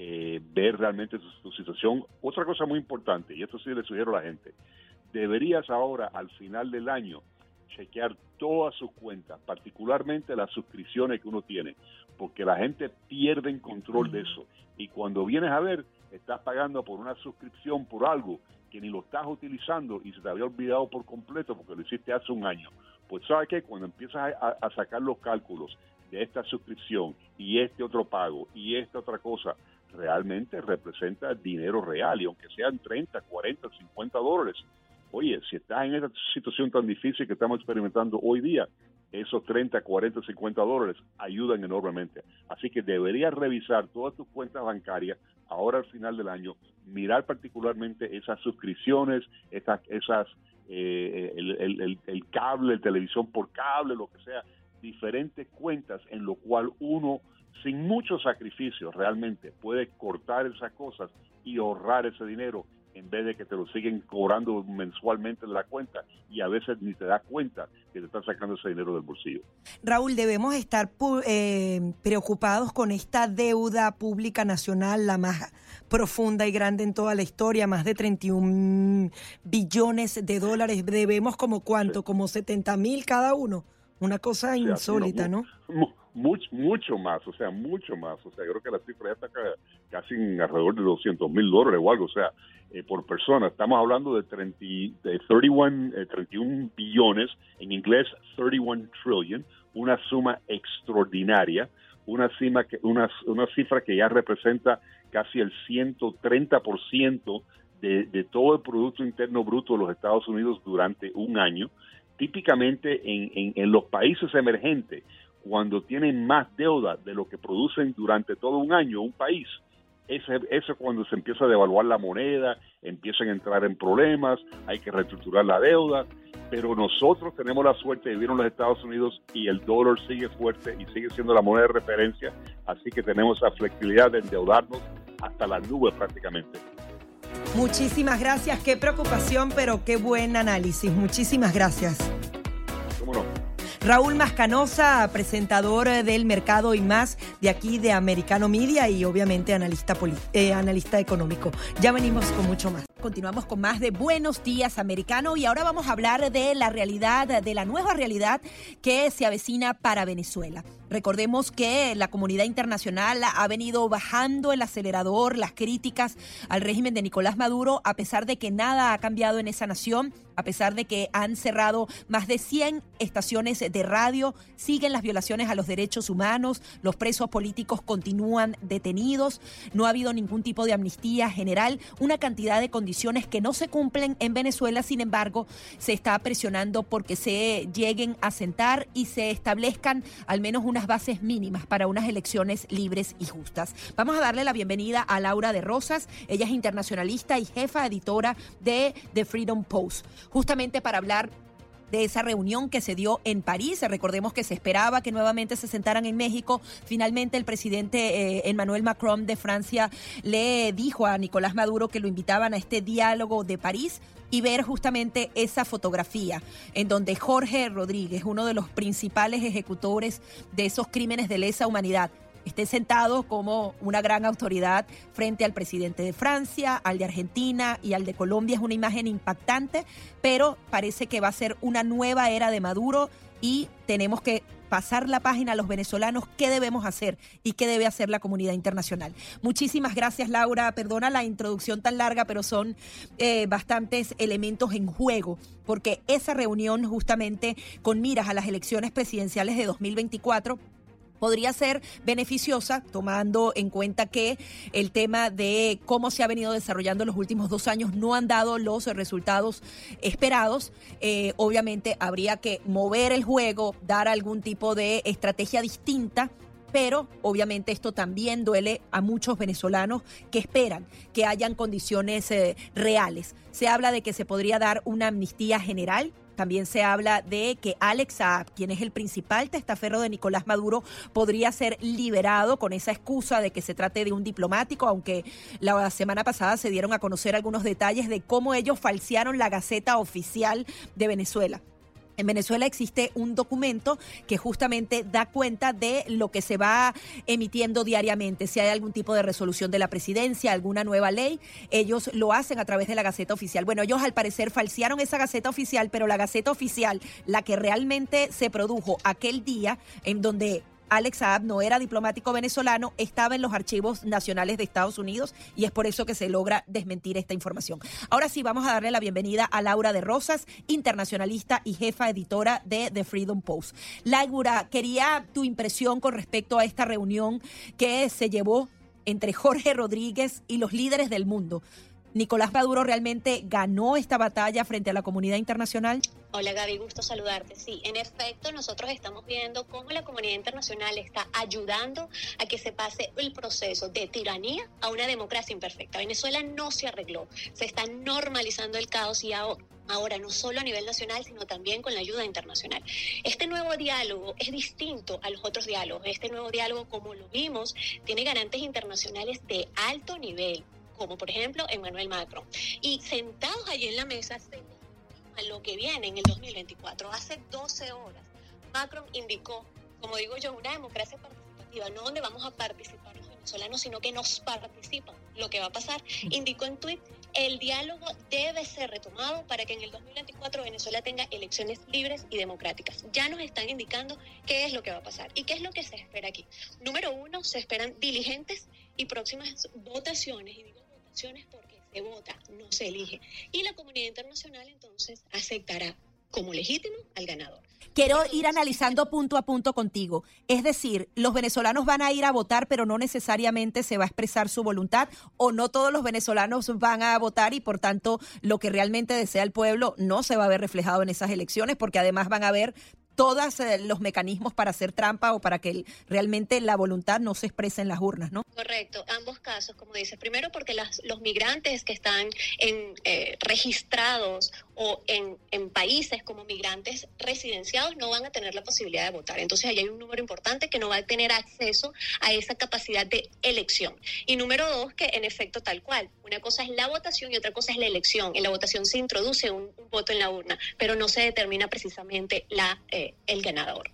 eh, ver realmente su, situación. Otra cosa muy importante, y esto sí le sugiero a la gente, deberías ahora al final del año chequear todas sus cuentas, particularmente las suscripciones que uno tiene, porque la gente pierde el control de eso. Y cuando vienes a ver, estás pagando por una suscripción por algo que ni lo estás utilizando y se te había olvidado por completo porque lo hiciste hace un año. Pues sabes que cuando empiezas a sacar los cálculos de esta suscripción y este otro pago y esta otra cosa, realmente representa dinero real y aunque sean 30, 40, 50 dólares, oye, si estás en esta situación tan difícil que estamos experimentando hoy día, esos 30, 40, 50 dólares ayudan enormemente. Así que deberías revisar todas tus cuentas bancarias ahora al final del año, mirar particularmente esas suscripciones, esas, esas eh, el, el, cable, el televisión por cable, lo que sea, diferentes cuentas en lo cual uno sin mucho sacrificio realmente puede cortar esas cosas y ahorrar ese dinero en vez de que te lo siguen cobrando mensualmente en la cuenta y a veces ni te das cuenta que te están sacando ese dinero del bolsillo. Raúl, debemos estar eh, preocupados con esta deuda pública nacional, la más profunda y grande en toda la historia, más de 31 billones de dólares. Debemos como cuánto, como 70 mil cada uno. Una cosa insólita, ¿no? mucho, mucho más, o sea, mucho más. O sea, yo creo que la cifra ya está casi en alrededor de 200 mil dólares o algo, o sea, eh, por persona. Estamos hablando de, 30, de 31, 31 eh, billones, en inglés 31 trillion, una suma extraordinaria, una, cima que, una, una cifra que ya representa casi el 130% de, de todo el Producto Interno Bruto de los Estados Unidos durante un año. Típicamente en, en, los países emergentes, cuando tienen más deuda de lo que producen durante todo un año un país, eso es cuando se empieza a devaluar la moneda, empiezan a entrar en problemas, hay que reestructurar la deuda, pero nosotros tenemos la suerte de vivir en los Estados Unidos y el dólar sigue fuerte y sigue siendo la moneda de referencia, así que tenemos la flexibilidad de endeudarnos hasta las nubes prácticamente. Muchísimas gracias, qué preocupación, pero qué buen análisis. Muchísimas gracias. Raúl Mascanosa, presentador del mercado y más de aquí de Americano Media y obviamente analista, eh, analista económico. Ya venimos con mucho más. Continuamos con más de Buenos Días Americano y ahora vamos a hablar de la realidad, de la nueva realidad que se avecina para Venezuela. Recordemos que la comunidad internacional ha venido bajando el acelerador, las críticas al régimen de Nicolás Maduro, a pesar de que nada ha cambiado en esa nación, a pesar de que han cerrado más de 100 estaciones de radio, siguen las violaciones a los derechos humanos, los presos políticos continúan detenidos, no ha habido ningún tipo de amnistía general, una cantidad de condiciones que no se cumplen en Venezuela, sin embargo, se está presionando porque se lleguen a sentar y se establezcan al menos una bases mínimas para unas elecciones libres y justas. Vamos a darle la bienvenida a Laura de Rosas. Ella es internacionalista y jefa editora de The Freedom Post, justamente para hablar de esa reunión que se dio en París. Recordemos que se esperaba que nuevamente se sentaran en México. Finalmente el presidente eh, Emmanuel Macron de Francia le dijo a Nicolás Maduro que lo invitaban a este diálogo de París y ver justamente esa fotografía en donde Jorge Rodríguez, uno de los principales ejecutores de esos crímenes de lesa humanidad, esté sentado como una gran autoridad frente al presidente de Francia, al de Argentina y al de Colombia. Es una imagen impactante, pero parece que va a ser una nueva era de Maduro y tenemos que pasar la página a los venezolanos qué debemos hacer y qué debe hacer la comunidad internacional. Muchísimas gracias, Laura. Perdona la introducción tan larga, pero son eh, bastantes elementos en juego, porque esa reunión justamente con miras a las elecciones presidenciales de 2024 podría ser beneficiosa, tomando en cuenta que el tema de cómo se ha venido desarrollando los últimos dos años no han dado los resultados esperados. Eh, obviamente habría que mover el juego, dar algún tipo de estrategia distinta pero obviamente esto también duele a muchos venezolanos que esperan que hayan condiciones eh, reales. Se habla de que se podría dar una amnistía general también se habla de que Alex Saab, quien es el principal testaferro de Nicolás Maduro, podría ser liberado con esa excusa de que se trate de un diplomático, aunque la semana pasada se dieron a conocer algunos detalles de cómo ellos falsearon la Gaceta Oficial de Venezuela. En Venezuela existe un documento que justamente da cuenta de lo que se va emitiendo diariamente. Si hay algún tipo de resolución de la presidencia, alguna nueva ley, ellos lo hacen a través de la Gaceta Oficial. Bueno, ellos al parecer falsearon esa Gaceta Oficial, pero la Gaceta Oficial, la que realmente se produjo aquel día en donde Alex Saab no era diplomático venezolano, estaba en los archivos nacionales de Estados Unidos y es por eso que se logra desmentir esta información. Ahora sí, vamos a darle la bienvenida a Laura de Rosas, internacionalista y jefa editora de The Freedom Post. Laura, quería tu impresión con respecto a esta reunión que se llevó entre Jorge Rodríguez y los líderes del mundo. Nicolás Maduro realmente ganó esta batalla frente a la comunidad internacional? Hola Gaby, gusto saludarte. Sí, en efecto, nosotros estamos viendo cómo la comunidad internacional está ayudando a que se pase el proceso de tiranía a una democracia imperfecta. Venezuela no se arregló, se está normalizando el caos y ahora no solo a nivel nacional, sino también con la ayuda internacional. Este nuevo diálogo es distinto a los otros diálogos. Este nuevo diálogo, como lo vimos, tiene garantes internacionales de alto nivel como por ejemplo Emmanuel Macron. Y sentados allí en la mesa se lo que viene en el 2024. Hace 12 horas, Macron indicó, como digo yo, una democracia participativa, no donde vamos a participar los venezolanos, sino que nos participan lo que va a pasar. Indicó en tweet, el diálogo debe ser retomado para que en el 2024 Venezuela tenga elecciones libres y democráticas. Ya nos están indicando qué es lo que va a pasar y qué es lo que se espera aquí. Número uno, se esperan diligentes y próximas votaciones, y porque se vota, no se elige. Y la comunidad internacional entonces aceptará como legítimo al ganador. Quiero ir analizando punto a punto contigo. Es decir, los venezolanos van a ir a votar, pero no necesariamente se va a expresar su voluntad, o no todos los venezolanos van a votar y por tanto lo que realmente desea el pueblo no se va a ver reflejado en esas elecciones, porque además van a haber todos eh, los mecanismos para hacer trampa o para que realmente la voluntad no se exprese en las urnas, ¿no? Correcto, ambos casos, como dices. Primero porque los migrantes que están en, eh, registrados o en, países como migrantes residenciados no van a tener la posibilidad de votar. Entonces ahí hay un número importante que no va a tener acceso a esa capacidad de elección. Y número dos, que en efecto tal cual, una cosa es la votación y otra cosa es la elección. En la votación se introduce un, un voto en la urna, pero no se determina precisamente la, eh, el ganador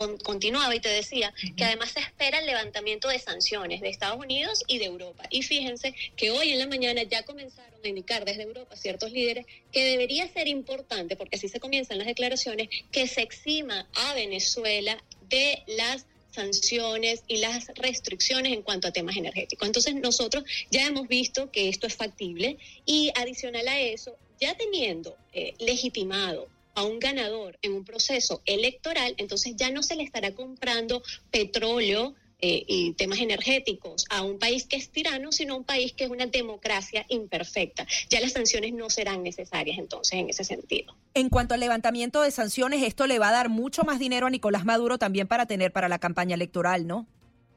con- continuaba y te decía que además se espera el levantamiento de sanciones de Estados Unidos y de Europa. Y fíjense que hoy en la mañana ya comenzaron a indicar desde Europa ciertos líderes que debería ser importante, porque así se comienzan las declaraciones, que se exima a Venezuela de las sanciones y las restricciones en cuanto a temas energéticos. Entonces nosotros ya hemos visto que esto es factible y adicional a eso, ya teniendo eh, legitimado a un ganador en un proceso electoral, entonces ya no se le estará comprando petróleo eh, y temas energéticos a un país que es tirano, sino a un país que es una democracia imperfecta. Ya las sanciones no serán necesarias entonces en ese sentido. En cuanto al levantamiento de sanciones, esto le va a dar mucho más dinero a Nicolás Maduro también para tener para la campaña electoral, ¿no?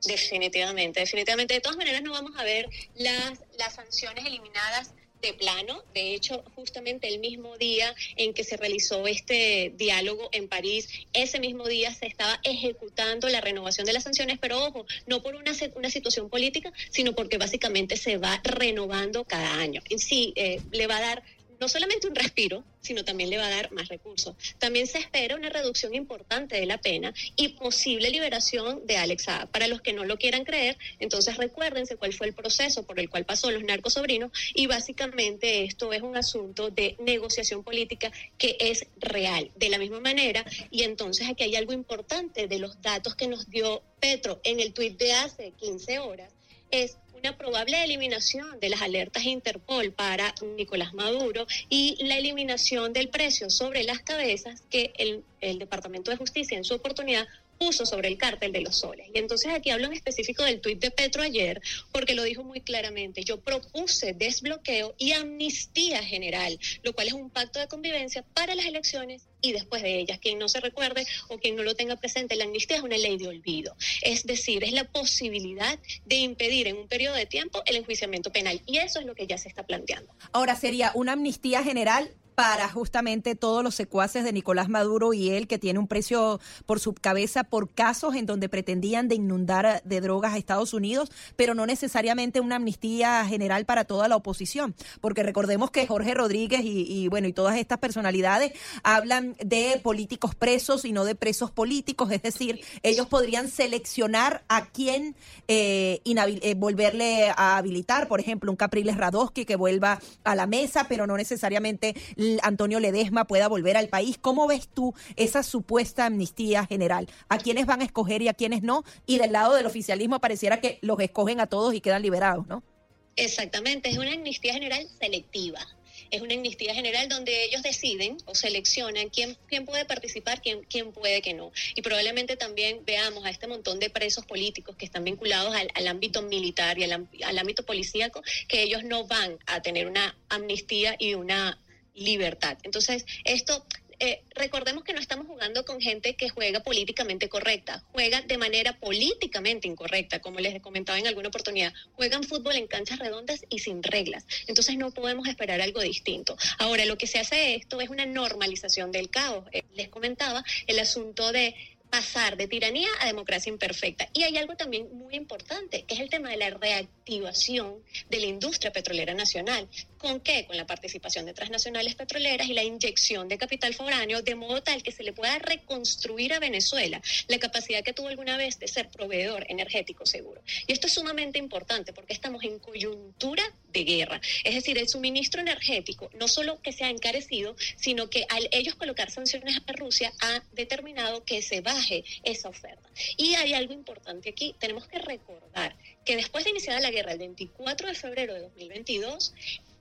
Definitivamente, definitivamente. De todas maneras no vamos a ver las, las sanciones eliminadas de plano. De hecho, justamente el mismo día en que se realizó este diálogo en París, ese mismo día se estaba ejecutando la renovación de las sanciones, pero ojo, no por una, una situación política, sino porque básicamente se va renovando cada año. Y sí, eh, le va a dar no solamente un respiro, sino también le va a dar más recursos. También se espera una reducción importante de la pena y posible liberación de Alex. Para los que no lo quieran creer, entonces recuérdense cuál fue el proceso por el cual pasó los narcosobrinos y básicamente esto es un asunto de negociación política que es real. De la misma manera, y entonces aquí hay algo importante de los datos que nos dio Petro en el tuit de hace 15 horas, es una probable eliminación de las alertas Interpol para Nicolás Maduro y la eliminación del precio sobre las cabezas que el, el Departamento de Justicia en su oportunidad puso sobre el cártel de los soles. Y entonces aquí hablo en específico del tuit de Petro ayer, porque lo dijo muy claramente. Yo propuse desbloqueo y amnistía general, lo cual es un pacto de convivencia para las elecciones y después de ellas. Quien no se recuerde o quien no lo tenga presente, la amnistía es una ley de olvido. Es decir, es la posibilidad de impedir en un periodo de tiempo el enjuiciamiento penal. Y eso es lo que ya se está planteando. Ahora sería una amnistía general para justamente todos los secuaces de Nicolás Maduro y él que tiene un precio por su cabeza por casos en donde pretendían de inundar de drogas a Estados Unidos, pero no necesariamente una amnistía general para toda la oposición, porque recordemos que Jorge Rodríguez y, bueno y todas estas personalidades hablan de políticos presos y no de presos políticos, es decir, ellos podrían seleccionar a quién eh, eh, volverle a habilitar, por ejemplo, un Capriles Radosky que vuelva a la mesa, pero no necesariamente Antonio Ledesma pueda volver al país. ¿Cómo ves tú esa supuesta amnistía general? ¿A quiénes van a escoger y a quiénes no? Y del lado del oficialismo pareciera que los escogen a todos y quedan liberados, ¿no? Exactamente, es una amnistía general selectiva. Es una amnistía general donde ellos deciden o seleccionan quién, puede participar, quién, quién puede que no. Y probablemente también veamos a este montón de presos políticos que están vinculados al, ámbito militar y al, al ámbito policíaco, que ellos no van a tener una amnistía y una libertad. Entonces, esto eh, recordemos que no estamos jugando con gente que juega políticamente correcta, juega de manera políticamente incorrecta, como les comentaba en alguna oportunidad. Juegan fútbol en canchas redondas y sin reglas. Entonces no podemos esperar algo distinto. Ahora, lo que se hace esto es una normalización del caos. Eh, les comentaba el asunto de pasar de tiranía a democracia imperfecta. Y hay algo también muy importante, que es el tema de la reactivación de la industria petrolera nacional. ¿Con qué? Con la participación de transnacionales petroleras y la inyección de capital foráneo, de modo tal que se le pueda reconstruir a Venezuela la capacidad que tuvo alguna vez de ser proveedor energético seguro. Y esto es sumamente importante porque estamos en coyuntura de guerra. Es decir, el suministro energético no solo que se ha encarecido, sino que al ellos colocar sanciones a Rusia ha determinado que se baje esa oferta. Y hay algo importante aquí, tenemos que recordar que después de iniciada la guerra el 24 de febrero de 2022,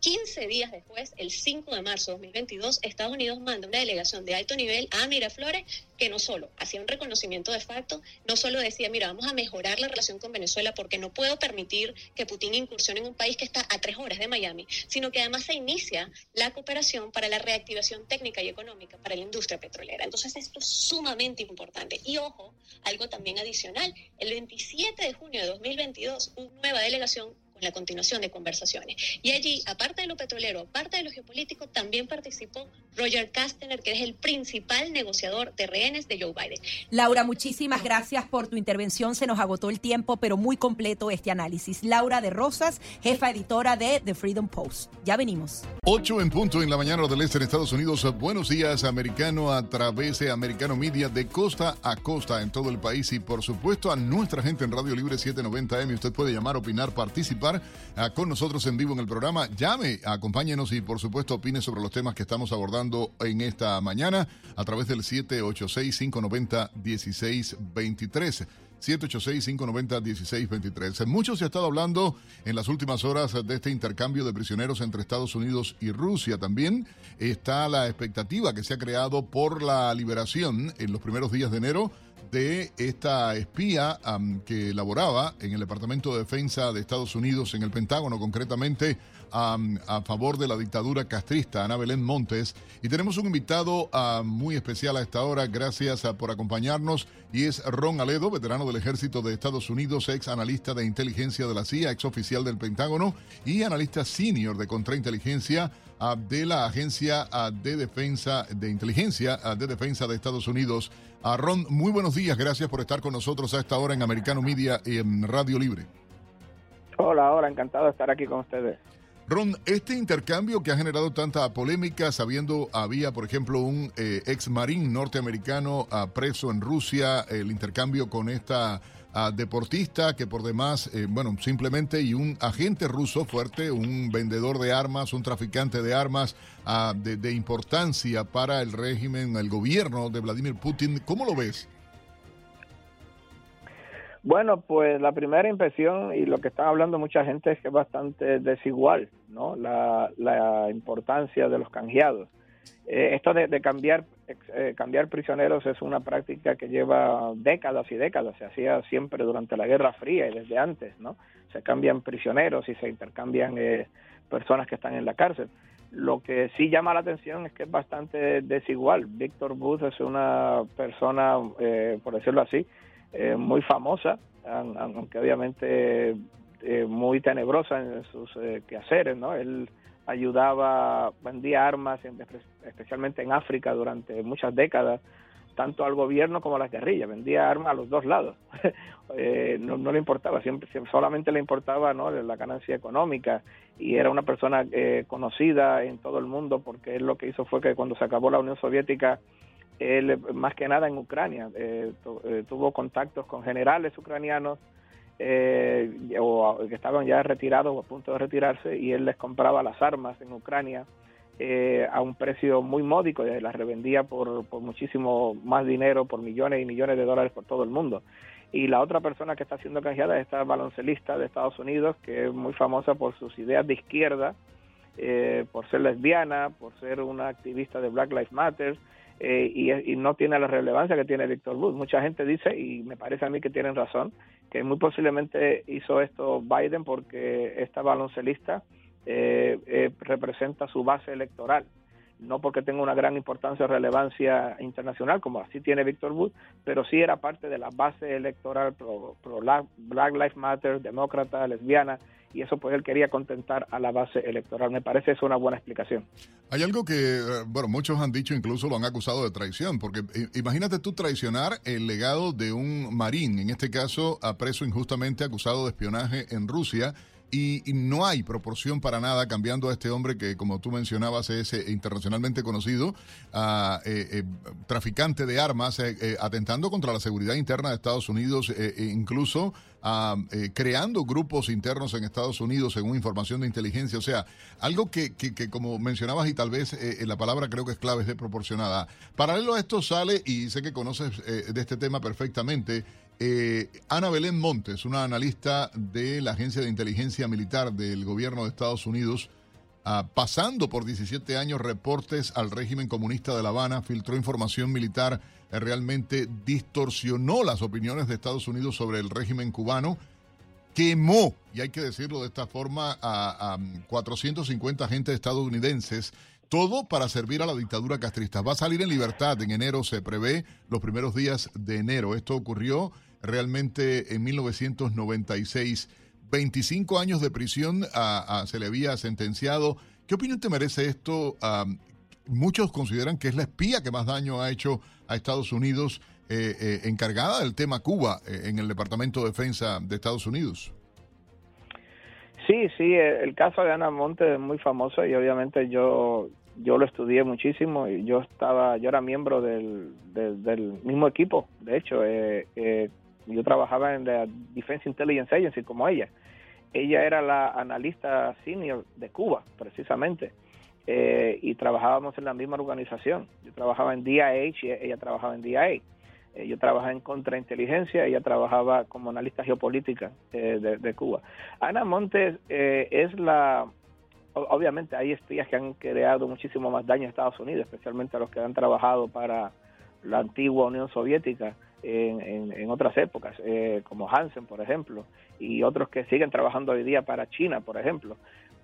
15 días después, el 5 de marzo de 2022, Estados Unidos manda una delegación de alto nivel a Miraflores que no solo hacía un reconocimiento de facto, no solo decía, mira, vamos a mejorar la relación con Venezuela porque no puedo permitir que Putin incursione en un país que está a tres horas de Miami, sino que además se inicia la cooperación para la reactivación técnica y económica para la industria petrolera. Entonces esto es sumamente importante. Y ojo, algo también adicional, el 27 de junio de 2022, una nueva delegación con la continuación de conversaciones. Y allí, aparte de lo petrolero, aparte de lo geopolítico, también participó Roger Kastner, que es el principal negociador de rehenes de Joe Biden. Laura, muchísimas gracias por tu intervención. Se nos agotó el tiempo, pero muy completo este análisis. Laura de Rosas, jefa editora de The Freedom Post. Ya venimos. 8 en punto en la mañana del este en Estados Unidos. Buenos días, americano, a través de Americano Media de costa a costa en todo el país y por supuesto a nuestra gente en Radio Libre 790M. Usted puede llamar, opinar, participar ah, con nosotros en vivo en el programa. Llame, acompáñenos y por supuesto opine sobre los temas que estamos abordando en esta mañana a través del 786-590-1623. 786-590-1623. Mucho se ha estado hablando en las últimas horas de este intercambio de prisioneros entre Estados Unidos y Rusia. También está la expectativa que se ha creado por la liberación en los primeros días de enero de esta espía que laboraba en el Departamento de Defensa de Estados Unidos, en el Pentágono concretamente, a favor de la dictadura castrista, Ana Belén Montes. Y tenemos un invitado muy especial a esta hora, gracias por acompañarnos, y es Ron Aledo, veterano del Ejército de Estados Unidos, ex analista de inteligencia de la CIA, ex oficial del Pentágono y analista senior de contrainteligencia de la Agencia de Defensa de Inteligencia de Defensa de Estados Unidos. Ron, muy buenos días, gracias por estar con nosotros a esta hora en Americano Media y en Radio Libre. Hola, hola, encantado de estar aquí con ustedes. Ron, este intercambio que ha generado tanta polémica, sabiendo había, por ejemplo, un eh, ex marín norteamericano preso en Rusia, el intercambio con esta deportista que por demás, eh, bueno, simplemente y un agente ruso fuerte, un vendedor de armas, un traficante de armas de, de, importancia para el régimen, el gobierno de Vladimir Putin. ¿Cómo lo ves? Bueno, pues la primera impresión y lo que está hablando mucha gente es que es bastante desigual, ¿no? La, la importancia de los canjeados. Eh, esto de, cambiar eh, cambiar prisioneros es una práctica que lleva décadas y décadas, se hacía siempre durante la Guerra Fría y desde antes, ¿no? Se cambian prisioneros y se intercambian eh, personas que están en la cárcel. Lo que sí llama la atención es que es bastante desigual. Víctor Booth es una persona, por decirlo así, muy famosa, aunque obviamente muy tenebrosa en sus quehaceres, ¿no? Él ayudaba, vendía armas, especialmente en África durante muchas décadas, tanto al gobierno como a las guerrillas, vendía armas a los dos lados. *laughs* Eh, no, le importaba, siempre, solamente le importaba ¿no? la ganancia económica y era una persona eh, conocida en todo el mundo porque él lo que hizo fue que cuando se acabó la Unión Soviética, él más que nada en Ucrania, eh, tuvo contactos con generales ucranianos, eh, o que estaban ya retirados o a punto de retirarse y él les compraba las armas en Ucrania eh, a un precio muy módico y las revendía por, por muchísimo más dinero, por millones y millones de dólares por todo el mundo. Y la otra persona que está siendo canjeada es esta baloncelista de Estados Unidos, que es muy famosa por sus ideas de izquierda, eh, por ser lesbiana, por ser una activista de Black Lives Matter, eh, y, no tiene la relevancia que tiene Víctor Booth. Mucha gente dice, y me parece a mí que tienen razón, que muy posiblemente hizo esto Biden porque esta baloncelista eh, eh, representa su base electoral no porque tenga una gran importancia o relevancia internacional, como así tiene Víctor Booth, pero sí era parte de la base electoral pro, Black Lives Matter, demócrata, lesbiana, y eso pues él quería contentar a la base electoral. Me parece eso una buena explicación. Hay algo que, eh, bueno, muchos han dicho, incluso lo han acusado de traición, porque eh, imagínate tú traicionar el legado de un marín, en este caso a preso injustamente acusado de espionaje en Rusia, y, no hay proporción para nada cambiando a este hombre que, como tú mencionabas, es eh, internacionalmente conocido, uh, traficante de armas, atentando contra la seguridad interna de Estados Unidos, e incluso uh, creando grupos internos en Estados Unidos según información de inteligencia. O sea, algo que, que, que como mencionabas y tal vez la palabra creo que es clave, es desproporcionada. Paralelo a esto sale, y sé que conoces de este tema perfectamente, eh, Ana Belén Montes, una analista de la Agencia de Inteligencia Militar del Gobierno de Estados Unidos, ah, pasando por 17 años reportes al régimen comunista de La Habana, filtró información militar, eh, realmente distorsionó las opiniones de Estados Unidos sobre el régimen cubano, quemó, y hay que decirlo de esta forma, a, a 450 agentes estadounidenses todo para servir a la dictadura castrista. Va a salir en libertad en enero, se prevé los primeros días de enero. Esto ocurrió realmente en 1996. 25 años de prisión a- se le había sentenciado. ¿Qué opinión te merece esto? Muchos consideran que es la espía que más daño ha hecho a Estados Unidos, eh, eh, encargada del tema Cuba eh, en el Departamento de Defensa de Estados Unidos. Sí, sí, el caso de Ana Monte es muy famoso y obviamente yo yo lo estudié muchísimo y yo estaba yo era miembro del, del, del mismo equipo, de hecho, eh, eh, yo trabajaba en la Defense Intelligence Agency como ella. Ella era la analista senior de Cuba, precisamente, eh, y trabajábamos en la misma organización. Yo trabajaba en DIH y ella trabajaba en DIA. Eh, yo trabajaba en contrainteligencia, ella trabajaba como analista geopolítica eh, de, de Cuba. Ana Montes eh, es la, obviamente hay espías que han creado muchísimo más daño a Estados Unidos, especialmente a los que han trabajado para la antigua Unión Soviética en, otras épocas, eh, como Hansen, por ejemplo, y otros que siguen trabajando hoy día para China, por ejemplo.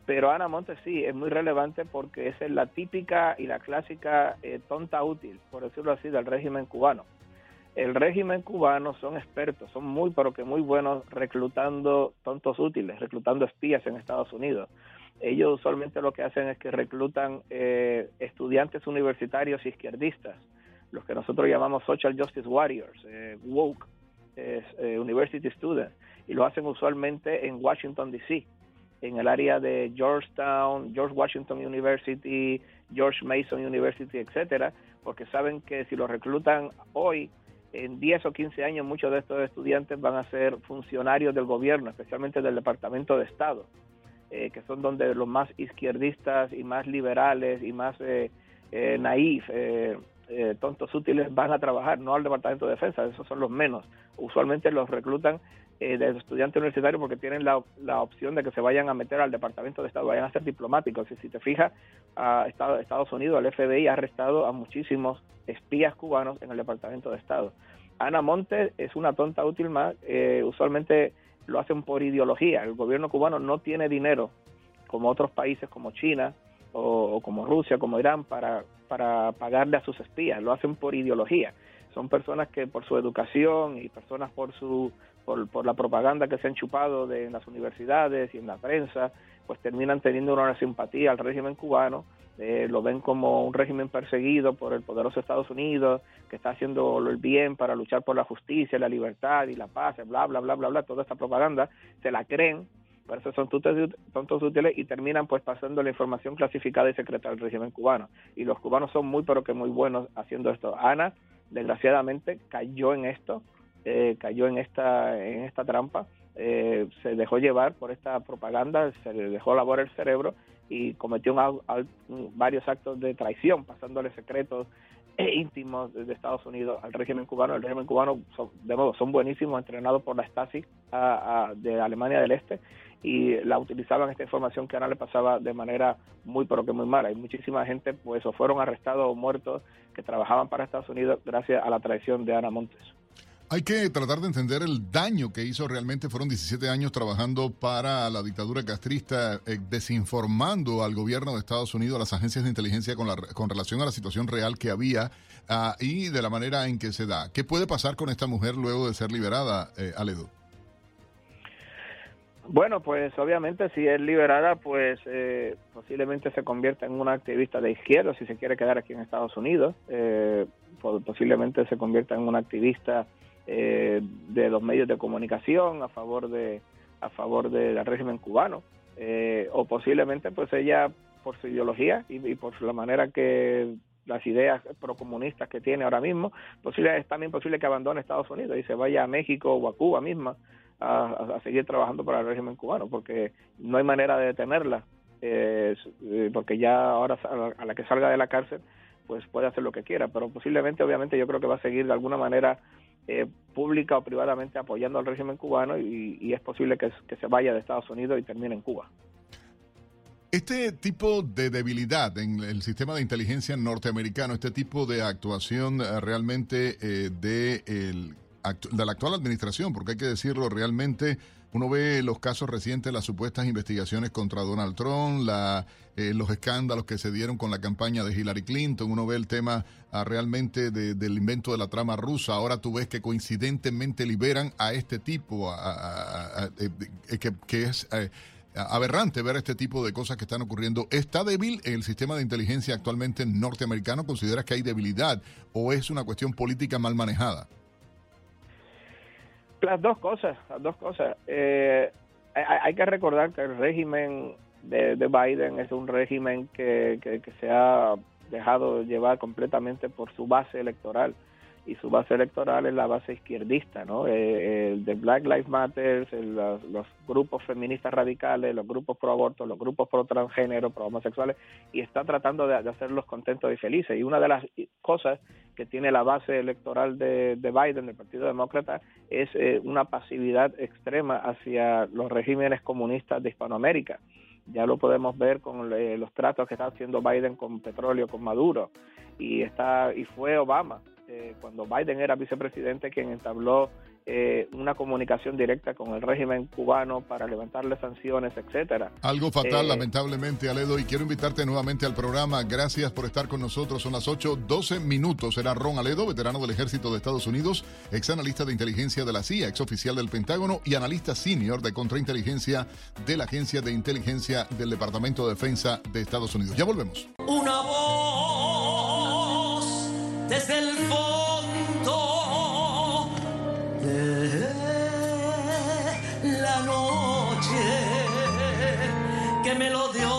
Pero Ana Montes sí es muy relevante porque esa es la típica y la clásica eh, tonta útil, por decirlo así, del régimen cubano el régimen cubano son expertos, son muy, pero que muy buenos reclutando tontos útiles, reclutando espías en Estados Unidos. Ellos usualmente lo que hacen es que reclutan eh, estudiantes universitarios izquierdistas, los que nosotros llamamos Social Justice Warriors, eh, woke, eh, University Students, y lo hacen usualmente en Washington, D.C., en el área de Georgetown, George Washington University, George Mason University, etcétera, porque saben que si los reclutan hoy, en 10 o 15 años muchos de estos estudiantes van a ser funcionarios del gobierno, especialmente del Departamento de Estado, eh, que son donde los más izquierdistas y más liberales y más eh, eh, naif, eh, eh, tontos útiles van a trabajar, no al Departamento de Defensa, esos son los menos. Usualmente los reclutan eh, de estudiantes universitarios porque tienen la, la opción de que se vayan a meter al Departamento de Estado, vayan a ser diplomáticos. Y si te fijas, a Estados, Unidos, el FBI ha arrestado a muchísimos espías cubanos en el Departamento de Estado. Ana Montes es una tonta útil más, usualmente lo hacen por ideología. El gobierno cubano no tiene dinero como otros países como China o, como Rusia, como Irán, para, para pagarle a sus espías. Lo hacen por ideología. Son personas que por su educación y personas por su por, por la propaganda que se han chupado de, en las universidades y en la prensa, pues terminan teniendo una simpatía al régimen cubano, eh, lo ven como un régimen perseguido por el poderoso Estados Unidos, que está haciendo el bien para luchar por la justicia, la libertad y la paz, bla, bla, bla, bla, bla, toda esta propaganda, se la creen, por eso son tontos útiles y terminan pues pasando la información clasificada y secreta del régimen cubano. Y los cubanos son muy, pero que muy buenos haciendo esto. Ana, desgraciadamente, cayó en esto, eh, cayó en esta, en esta trampa, eh, se dejó llevar por esta propaganda, se le dejó labor el cerebro y cometió un varios actos de traición, pasándole secretos eh, íntimos de Estados Unidos al régimen cubano. El régimen cubano, son, de nuevo, son buenísimos, entrenados por la Stasi a- de Alemania del Este y la utilizaban esta información que ahora le pasaba de manera muy pero que muy mala. Hay muchísima gente pues o fueron arrestados o muertos que trabajaban para Estados Unidos gracias a la traición de Ana Montes. Hay que tratar de entender el daño que hizo realmente. Fueron 17 años trabajando para la dictadura castrista, eh, desinformando al gobierno de Estados Unidos, a las agencias de inteligencia con, la, con relación a la situación real que había ah, y de la manera en que se da. ¿Qué puede pasar con esta mujer luego de ser liberada, eh, Aledo? Bueno, pues obviamente si es liberada, pues eh, posiblemente se convierta en una activista de izquierda si se quiere quedar aquí en Estados Unidos. Eh, po- posiblemente se convierta en una activista eh, de los medios de comunicación a favor de a favor del régimen cubano Eh, o posiblemente pues ella por su ideología y, por la manera que las ideas procomunistas que tiene ahora mismo, posible, es también posible que abandone Estados Unidos y se vaya a México o a Cuba misma a, a- seguir trabajando para el régimen cubano, porque no hay manera de detenerla, eh, eh, porque ya ahora a la que salga de la cárcel, pues puede hacer lo que quiera, pero posiblemente, obviamente, yo creo que va a seguir de alguna manera eh, pública o privadamente apoyando al régimen cubano y, y es posible que, se vaya de Estados Unidos y termine en Cuba. Este tipo de debilidad en el sistema de inteligencia norteamericano, este tipo de actuación eh, realmente eh, de la actual administración, porque hay que decirlo realmente, uno ve los casos recientes, las supuestas investigaciones contra Donald Trump, la, eh, los escándalos que se dieron con la campaña de Hillary Clinton, uno ve el tema ah, realmente de- del invento de la trama rusa, ahora tú ves que coincidentemente liberan a este tipo, a- eh, eh, que, que es... eh, aberrante ver este tipo de cosas que están ocurriendo. ¿Está débil el sistema de inteligencia actualmente norteamericano? ¿Consideras que hay debilidad o es una cuestión política mal manejada? Las dos cosas, las dos cosas. Eh, hay, que recordar que el régimen de, de Biden es un régimen que se ha dejado llevar completamente por su base electoral y su base electoral es la base izquierdista, ¿no? Eh, el de Black Lives Matter, los, grupos feministas radicales, los grupos pro aborto, los grupos pro transgénero, pro homosexuales, y está tratando de, hacerlos contentos y felices. Y una de las cosas que tiene la base electoral de, de Biden, del Partido Demócrata, es eh, una pasividad extrema hacia los regímenes comunistas de Hispanoamérica. Ya lo podemos ver con eh, los tratos que está haciendo Biden con petróleo, con Maduro, y está y fue Obama eh, cuando Biden era vicepresidente quien entabló eh, una comunicación directa con el régimen cubano para levantarle sanciones, etcétera. Algo fatal, Eh, lamentablemente, Aledo, y quiero invitarte nuevamente al programa. Gracias por estar con nosotros. Son las 8, 12 minutos. Será Ron Aledo, veterano del Ejército de Estados Unidos, ex analista de inteligencia de la CIA, ex oficial del Pentágono y analista senior de contrainteligencia de la Agencia de Inteligencia del Departamento de Defensa de Estados Unidos. Ya volvemos. Una voz desde el que melodiosa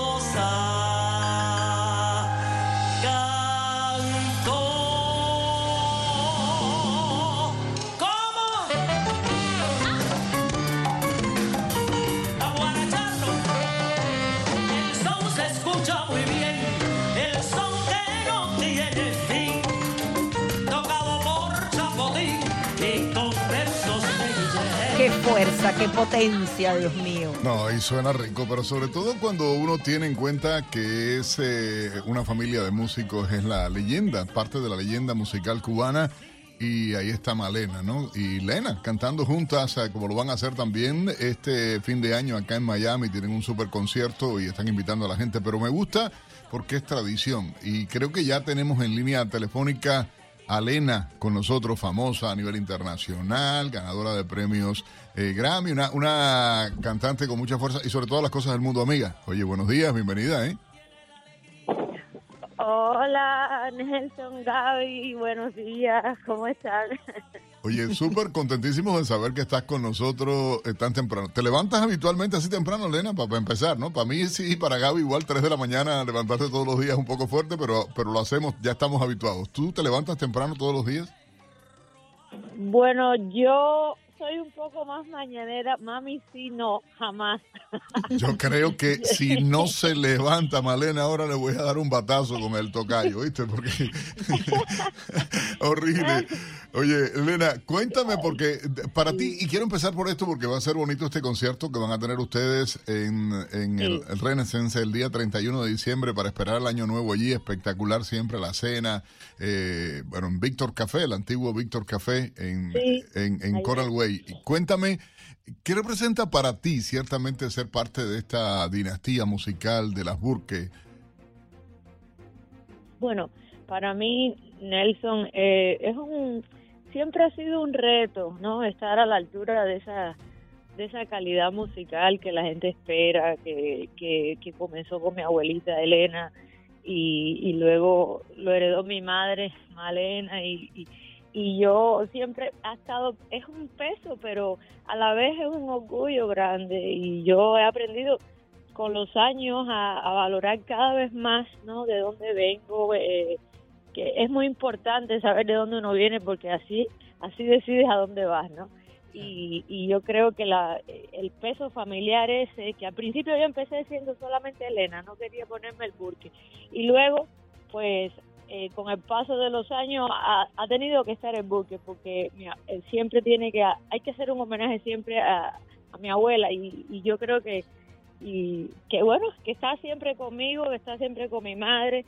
qué potencia, Dios mío. No, y suena rico, pero sobre todo cuando uno tiene en cuenta que es eh, una familia de músicos, es la leyenda, parte de la leyenda musical cubana. Y ahí está Malena, ¿no? Y Lena cantando juntas, eh, como lo van a hacer también este fin de año acá en Miami. Tienen un super concierto y están invitando a la gente. Pero me gusta porque es tradición. Y creo que ya tenemos en línea telefónica a Lena con nosotros, famosa a nivel internacional, ganadora de premios eh, Grammy, una, una cantante con mucha fuerza y sobre todo las cosas del mundo, amiga. Oye, buenos días, bienvenida, ¿eh? Hola, Nelson, Gaby, buenos días, ¿cómo están? *laughs* Oye, súper contentísimos de saber que estás con nosotros eh, tan temprano. ¿Te levantas habitualmente así temprano, Lena, para empezar, no? Para mí sí, para Gaby igual 3 de la mañana levantarte todos los días un poco fuerte, pero, pero lo hacemos, ya estamos habituados. ¿Tú te levantas temprano todos los días? Bueno, yo soy un poco más mañanera, mami sí, no, jamás. Yo creo que *laughs* si no se levanta Malena ahora le voy a dar un batazo con el tocayo, ¿viste? Porque *laughs* horrible. Oye, Elena, cuéntame porque para ti, y quiero empezar por esto porque va a ser bonito este concierto que van a tener ustedes en, en el, el Renaissance el día 31 de diciembre para esperar el año nuevo allí, espectacular siempre la cena, eh, bueno, en Víctor Café, el antiguo Víctor Café en, Sí, en, Coral Way. Y Cuéntame, ¿qué representa para ti ciertamente ser parte de esta dinastía musical de las Burke? Bueno, para mí, Nelson, eh, es un, siempre ha sido un reto, ¿no? Estar a la altura de esa, de esa calidad musical que la gente espera, que, que, que comenzó con mi abuelita Elena y, y luego lo heredó mi madre Malena y, y, y yo siempre ha estado, es un peso, pero a la vez es un orgullo grande y yo he aprendido con los años a, valorar cada vez más, ¿no? De dónde vengo, eh, que es muy importante saber de dónde uno viene porque así así decides a dónde vas, ¿no? Y, y yo creo que la, el peso familiar ese, que al principio yo empecé siendo solamente Elena, no quería ponerme el burque. Y luego, pues, eh, con el paso de los años ha, tenido que estar el burque porque mira, él siempre tiene que, hay que hacer un homenaje siempre a, a mi abuela y, y yo creo que y que bueno, que está siempre conmigo, que está siempre con mi madre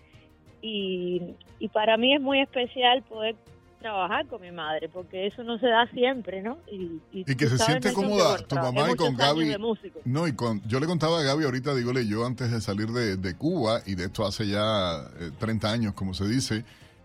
y, y para mí es muy especial poder trabajar con mi madre, porque eso no se da siempre, ¿no? Y, Y que se siente que, cómoda bueno, tu mamá y con Gaby. No, y con, yo le contaba a Gaby ahorita, dígole yo antes de salir de, de Cuba, y de esto hace ya eh, 30 años, como se dice,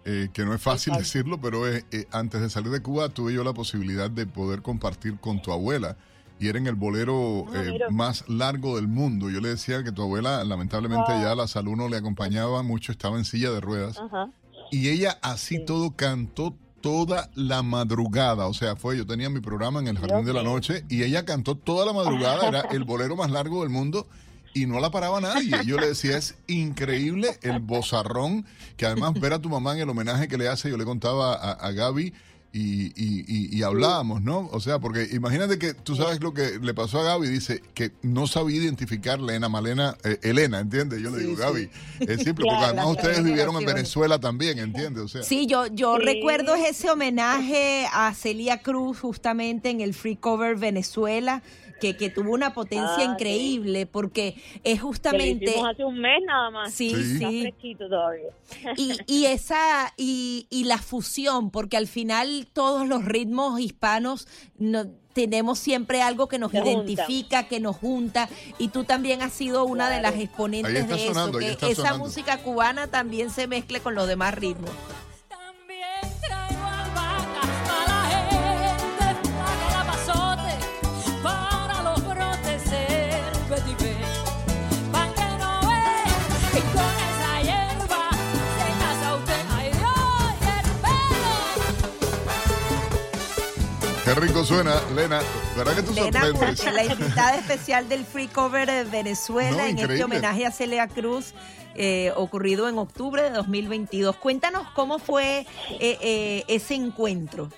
eh, que no es fácil decirlo, pero es, eh, antes de salir de Cuba tuve yo la posibilidad de poder compartir con tu abuela. Y era en el bolero Ah, eh, más largo del mundo. Yo le decía que tu abuela, lamentablemente, ya la salud no le acompañaba mucho, estaba en silla de ruedas. Ajá. Y ella así todo cantó toda la madrugada. O sea, fue, yo tenía mi programa en el Jardín de la Noche y ella cantó toda la madrugada. Era el *laughs* bolero más largo del mundo y no la paraba nadie. Yo le decía, es increíble el bozarrón, que además ver a tu mamá en el homenaje que le hace, yo le contaba a, a Gaby. Y, y, y, y hablábamos, ¿no? O sea, porque imagínate que tú sabes lo que le pasó a Gaby, dice que no sabía identificar Lena Malena, eh, Elena, ¿entiendes? Yo le digo, Gaby, es simple, porque *laughs* además ustedes vivieron en. Venezuela también, ¿entiendes? O sea, Sí, yo, yo Sí. recuerdo ese homenaje a Celia Cruz justamente en el Free Cover Venezuela, que, que tuvo una potencia Ah, sí. increíble, porque es justamente... hace un mes nada más. Sí, sí. todavía. Y, y esa y, y la fusión, porque al final todos los ritmos hispanos no, tenemos siempre algo que nos Se identifica, que nos junta, y tú también has sido una de las Ahí exponentes está de eso, sonando, que esa sonando. música cubana también se mezcle con los demás ritmos. Rico suena, Lena. ¿Verdad que tú Lena sorprendes? La invitada especial del Free Cover de Venezuela No, en este increíble. homenaje a Celia Cruz. eh, ocurrido en octubre de 2022. Cuéntanos cómo fue eh, eh, ese encuentro.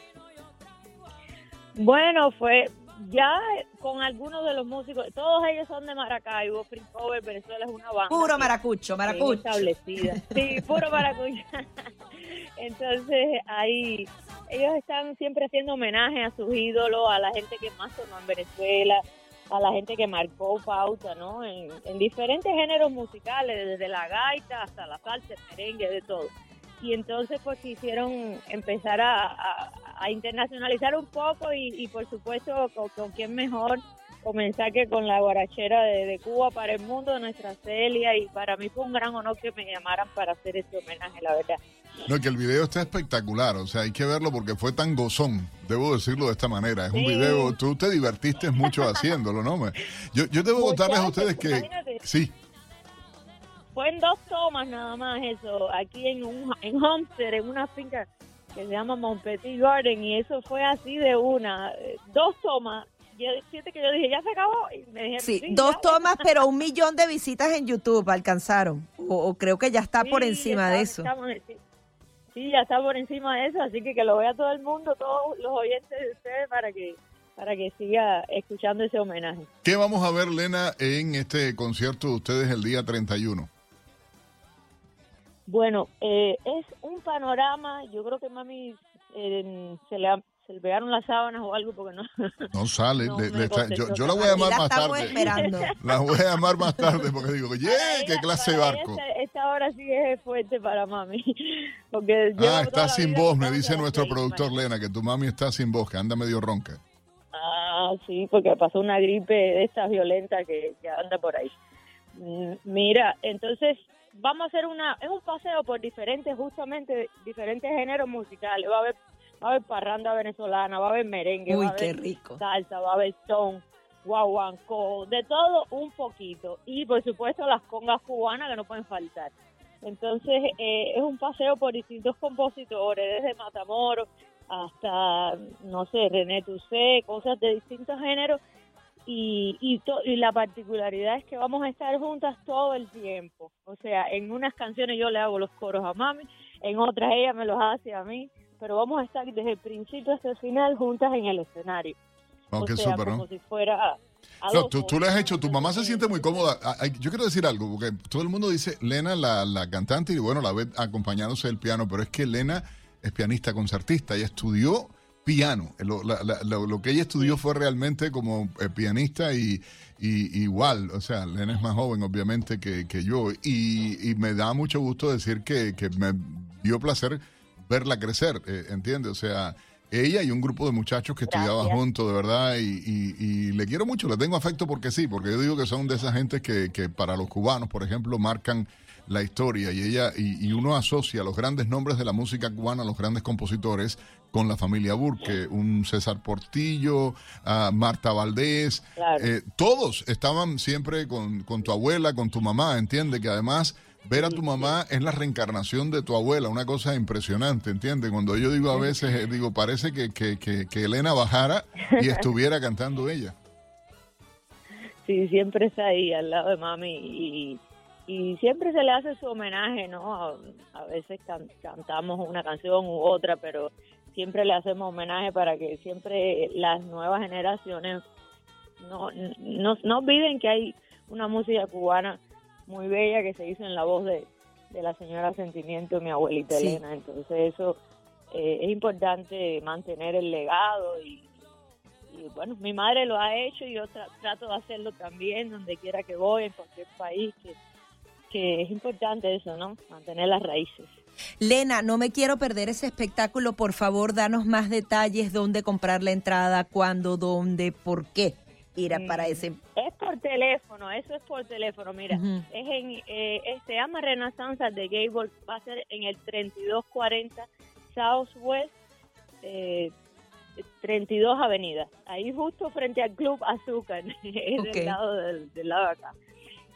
Bueno, fue ya con algunos de los músicos, todos ellos son de Maracaibo, Free Cover, Venezuela es una banda. Puro maracucho, maracucho. establecida. Sí, puro maracucho. *laughs* Entonces ahí ellos están siempre haciendo homenaje a sus ídolos, a la gente que más sonó en Venezuela, a la gente que marcó pauta, ¿no? En, en diferentes géneros musicales, desde la gaita hasta la salsa, el merengue, de todo. Y entonces pues quisieron empezar a, a- a internacionalizar un poco y, y, por supuesto con, con quién mejor comenzar que con la guarachera de, de Cuba para el mundo, nuestra Celia, y para mí fue un gran honor que me llamaran para hacer ese homenaje, la verdad. No, que el video está espectacular, o sea, hay que verlo porque fue tan gozón, debo decirlo de esta manera. Es un video, tú te divertiste mucho haciéndolo, ¿no? Yo, yo debo contarles a ustedes que... Imagínate, Sí, fue en dos tomas nada más eso, aquí en, un, en Homestead, en una finca que se llama Montpetit Garden, y eso fue así de una, dos tomas. Yo, fíjate que yo dije, ya se acabó, y me dijeron, Sí, "Sí, dos ya". tomas, pero un millón de visitas en YouTube alcanzaron. O, o creo que ya está por encima de eso. estamos- sí. Ya está por encima de eso, así que que lo vea todo el mundo, todos los oyentes de ustedes para que para que siga escuchando ese homenaje. ¿qué vamos a ver, Lena, en este concierto de ustedes el día 31? Bueno, eh, es un panorama, yo creo que mami eh, se, le ha- se le pegaron las sábanas o algo porque no. No sale, No le- me le está- yo, yo la voy a llamar la más tarde. esperando. *laughs* La voy a llamar más tarde porque digo, oye, qué clase de barco. Esta, esta hora sí es fuerte para mami, *laughs* porque Ah, está sin voz, me dice nuestro productor Lena, que tu mami está sin voz, que anda medio ronca. Ah, sí, porque pasó una gripe de estas violentas que, que anda por ahí. Mm, Mira, entonces vamos a hacer una, es un paseo por diferentes, justamente, diferentes géneros musicales. Va a haber, va a haber parranda venezolana, va a haber merengue, Uy, va a qué haber rico. salsa, va a haber son, guaguancó, de todo un poquito. Y por supuesto las congas cubanas que no pueden faltar. Entonces eh, es un paseo por distintos compositores, desde Matamoros hasta, no sé, René Toussaint, cosas de distintos géneros. Y, y, to- y la particularidad es que vamos a estar juntas todo el tiempo. O sea, en unas canciones yo le hago los coros a mami, en otras ella me los hace a mí, pero vamos a estar desde el principio hasta el final juntas en el escenario. Oh, o sea, súper, ¿no? como si fuera... No, tú, tú le has hecho, tu mamá se siente muy cómoda. Ah, Yo quiero decir algo, porque todo el mundo dice Lena, la, la cantante, y bueno, la ve acompañándose del piano, pero es que Lena es pianista concertista, ella estudió piano. Lo, la- la- lo- lo que ella estudió fue realmente como eh, pianista y, y- igual, o sea, Lena es más joven obviamente que, que yo y, y me da mucho gusto decir que, que me dio placer verla crecer, eh, ¿entiendes? O sea, ella y un grupo de muchachos que estudiaba juntos, de verdad, y, y- y le quiero mucho, le tengo afecto porque sí, porque yo digo que son de esas gentes que, que para los cubanos, por ejemplo, marcan la historia y ella y, y uno asocia los grandes nombres de la música cubana, los grandes compositores con la familia Burke, un César Portillo, a Marta Valdés, Claro. eh, todos estaban siempre con, con tu abuela, con tu mamá, entiende que además ver a tu mamá es la reencarnación de tu abuela, una cosa impresionante, entiende. Cuando yo digo a veces, eh, digo, parece que, que, que, que Elena bajara y *laughs* estuviera cantando ella. Sí, siempre está ahí al lado de mami y, y siempre se le hace su homenaje, ¿no? A, a veces can- cantamos una canción u otra, pero siempre le hacemos homenaje para que siempre las nuevas generaciones no, no, no olviden que hay una música cubana muy bella que se hizo en la voz de, de la señora Sentimiento, mi abuelita Sí. Elena. Entonces eso eh, es importante mantener el legado y, y bueno, mi madre lo ha hecho y yo tra- trato de hacerlo también donde quiera que voy, en cualquier país, que, que es importante eso, ¿no? Mantener las raíces. Lena, no me quiero perder ese espectáculo. Por favor, danos más detalles, dónde comprar la entrada, cuándo, dónde, por qué ir a- para ese. Es por teléfono, eso es por teléfono, mira, Ujú. es en, eh, eh, se llama Renaissance de Gable, va a ser en el 3240 Southwest eh, 32 Avenida, ahí justo frente al Club Azúcar, *laughs* es Ok. del lado del, del lado de acá.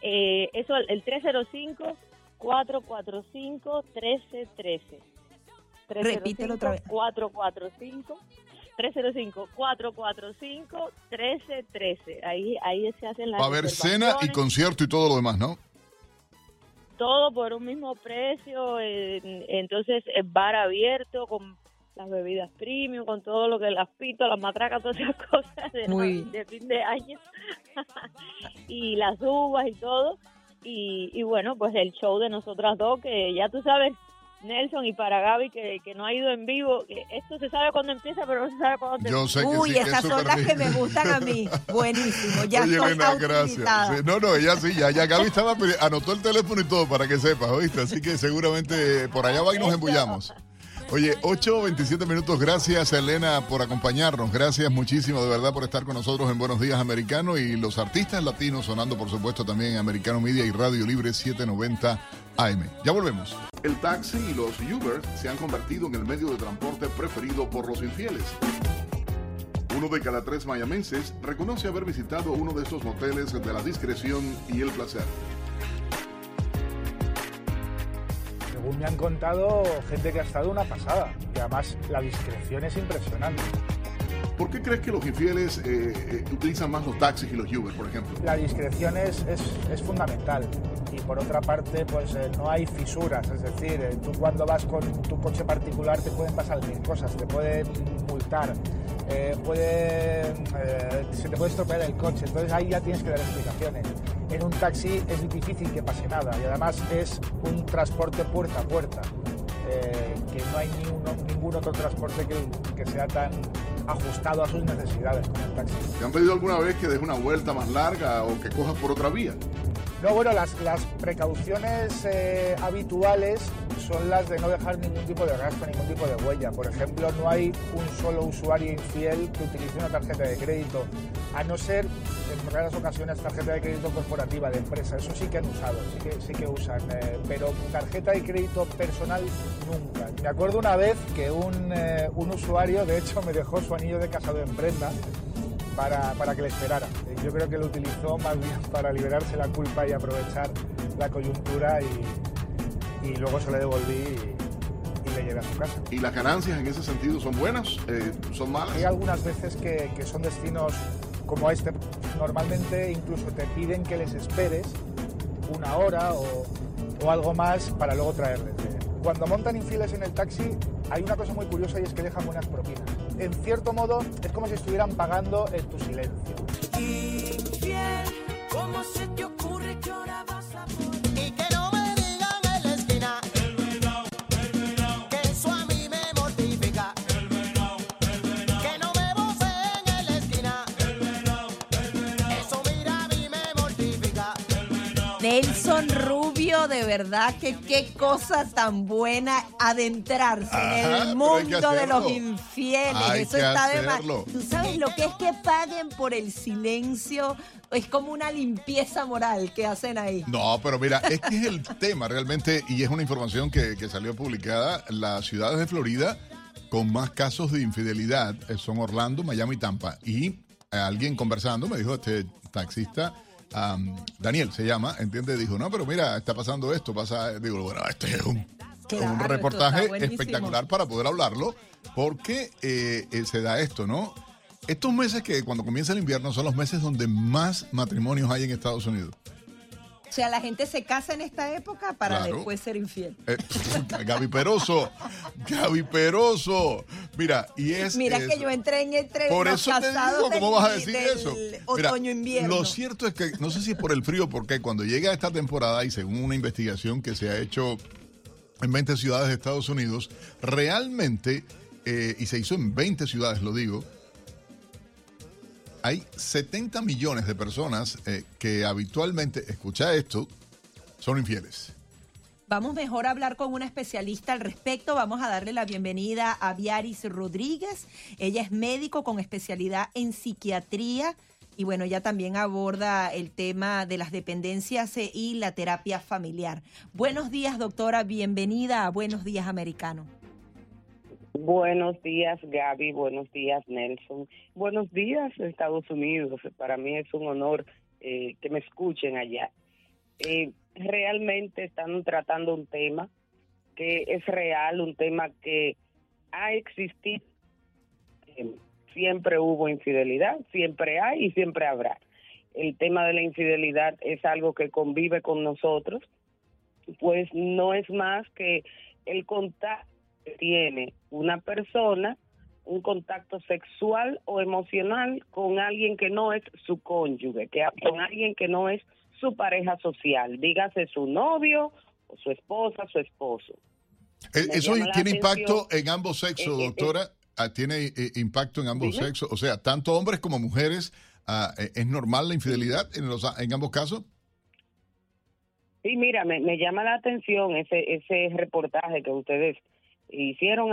Eh, eso, el 305 445 1313. Repítelo otra vez. 445 305-445-1313. Ahí, ahí se hacen las Va a haber cena y concierto y todo lo demás, ¿no? Todo por un mismo precio. eh, entonces, el bar abierto con las bebidas premium, con todo lo que las pitos, las matracas, todas esas *laughs* cosas de, Muy- de fin de año. *laughs* y las uvas y todo. Y, y bueno, pues el show de nosotras dos, que ya tú sabes, Nelson y para Gaby, que, que no ha ido en vivo, que esto se sabe cuándo empieza, pero no se sabe cuándo Yo sé que Uy, sí, esas son las que me gustan a mí. *laughs* Buenísimo, ya Oye, Elena, gracias. Sí, no, no, ella sí, ya, ya Gaby estaba, anotó el teléfono y todo para que sepas, ¿oíste? Así que seguramente por allá va y nos embullamos. Oye, 8, 27 minutos. Gracias, Elena, por acompañarnos. Gracias muchísimo, de verdad, por estar con nosotros en Buenos Días Americano y los artistas latinos sonando, por supuesto, también en Americano Media y Radio Libre 790 AM. Ya volvemos. El taxi y los Uber se han convertido en el medio de transporte preferido por los infieles. Uno de cada tres mayamenses reconoce haber visitado uno de estos moteles de la discreción y el placer. Me han contado, gente que ha estado una pasada. Y además la discreción es impresionante. ¿Por qué crees que los infieles eh, eh, utilizan más los taxis y los Uber, por ejemplo? La discreción es, es, es fundamental. Y por otra parte, pues eh, no hay fisuras. Es decir, tú cuando vas con tu coche particular te pueden pasar mil cosas. Te pueden multar. pueden, eh, se te puede estropear el coche. Entonces ahí ya tienes que dar explicaciones. En un taxi es difícil que pase nada. Y además es un transporte puerta a puerta. que no hay ningún otro transporte que, que sea tan ajustado a sus necesidades como el taxi. ¿Te han pedido alguna vez que des una vuelta más larga o que cojas por otra vía? No, bueno, las, las precauciones eh, habituales son las de no dejar ningún tipo de rastro, ningún tipo de huella. Por ejemplo, no hay un solo usuario infiel que utilice una tarjeta de crédito, a no ser en raras ocasiones tarjeta de crédito corporativa de empresa. Eso sí que han usado, sí que, sí que usan, eh, pero tarjeta de crédito personal nunca. Me acuerdo una vez que un, eh, un usuario, de hecho, me dejó su anillo de casado en prenda para, para que le esperara. Eh, Yo creo que lo utilizó más bien para liberarse la culpa y aprovechar la coyuntura y, y luego se le devolví y, y le llevé a su casa. ¿Y las ganancias en ese sentido son buenas? Eh, ¿Son malas? Hay algunas veces que, que son destinos como este. Normalmente incluso te piden que les esperes una hora o, o algo más para luego traerles. Cuando montan infieles en el taxi hay una cosa muy curiosa y es que dejan buenas propinas. En cierto modo es como si estuvieran pagando en tu silencio. Infiel, ¿cómo se te ocurre que ahora vas a Y que no me digan en la esquina que eso a mí me mortifica. Que no me voceen en la esquina. Eso mira a mí me mortifica. Nelson Rubio de verdad que qué cosa tan buena adentrarse Ajá, en el mundo de los infieles. Hay Eso está de más. Tú sabes lo que es que paguen por el silencio. Es como una limpieza moral que hacen ahí. No, pero mira, es que es el *laughs* tema realmente, y es una información que, que salió publicada, las ciudades de Florida con más casos de infidelidad eh, son Orlando, Miami y Tampa. Y alguien conversando me dijo, este taxista, am, Daniel se llama, ¿entiendes? Dijo, no, pero mira, está pasando esto, pasa, digo, bueno, este es un, Claro, un reportaje espectacular para poder hablarlo, porque eh, eh, se da esto, ¿no? Estos meses que cuando comienza el invierno son los meses donde más matrimonios hay en Estados Unidos. O sea, la gente se casa en esta época para Claro. después ser infiel. Eh, *laughs* Gaby Peroso, Gaby Peroso. Mira, y es. Mira que yo entré en entre Por los eso te digo, ¿cómo del- vas a decir eso? Otoño-invierno. Lo cierto es que, no sé si es por el frío, porque cuando llega esta temporada, y según una investigación que se ha hecho en 20 ciudades de Estados Unidos, realmente, eh, y se hizo en 20 ciudades, lo digo, hay 70 millones de personas eh, que habitualmente, escucha esto, son infieles. Vamos mejor a hablar con una especialista al respecto. Vamos a darle la bienvenida a Viaris Rodríguez. Ella es médico con especialidad en psiquiatría y bueno, ella también aborda el tema de las dependencias eh, y la terapia familiar. Buenos días, doctora. Bienvenida a Buenos Días Americano. Buenos días, Gaby. Buenos días, Nelson. Buenos días, Estados Unidos. Para mí es un honor eh, que me escuchen allá. Eh, realmente están tratando un tema que es real, un tema que ha existido. Eh, siempre hubo infidelidad, siempre hay y siempre habrá. El tema de la infidelidad es algo que convive con nosotros, pues no es más que el contacto que tiene una persona, un contacto sexual o emocional con alguien que no es su cónyuge, que con alguien que no es su pareja social, dígase su novio o su esposa, su esposo. Eh, Me ¿Eso tiene impacto en ambos sexos, eh, eh, doctora? Ah, ¿Tiene eh, impacto en ambos Dime. sexos? O sea, tanto hombres como mujeres, ah, ¿es normal la infidelidad en, los, en ambos casos? Sí, mira, me, me llama la atención ese ese reportaje que ustedes hicieron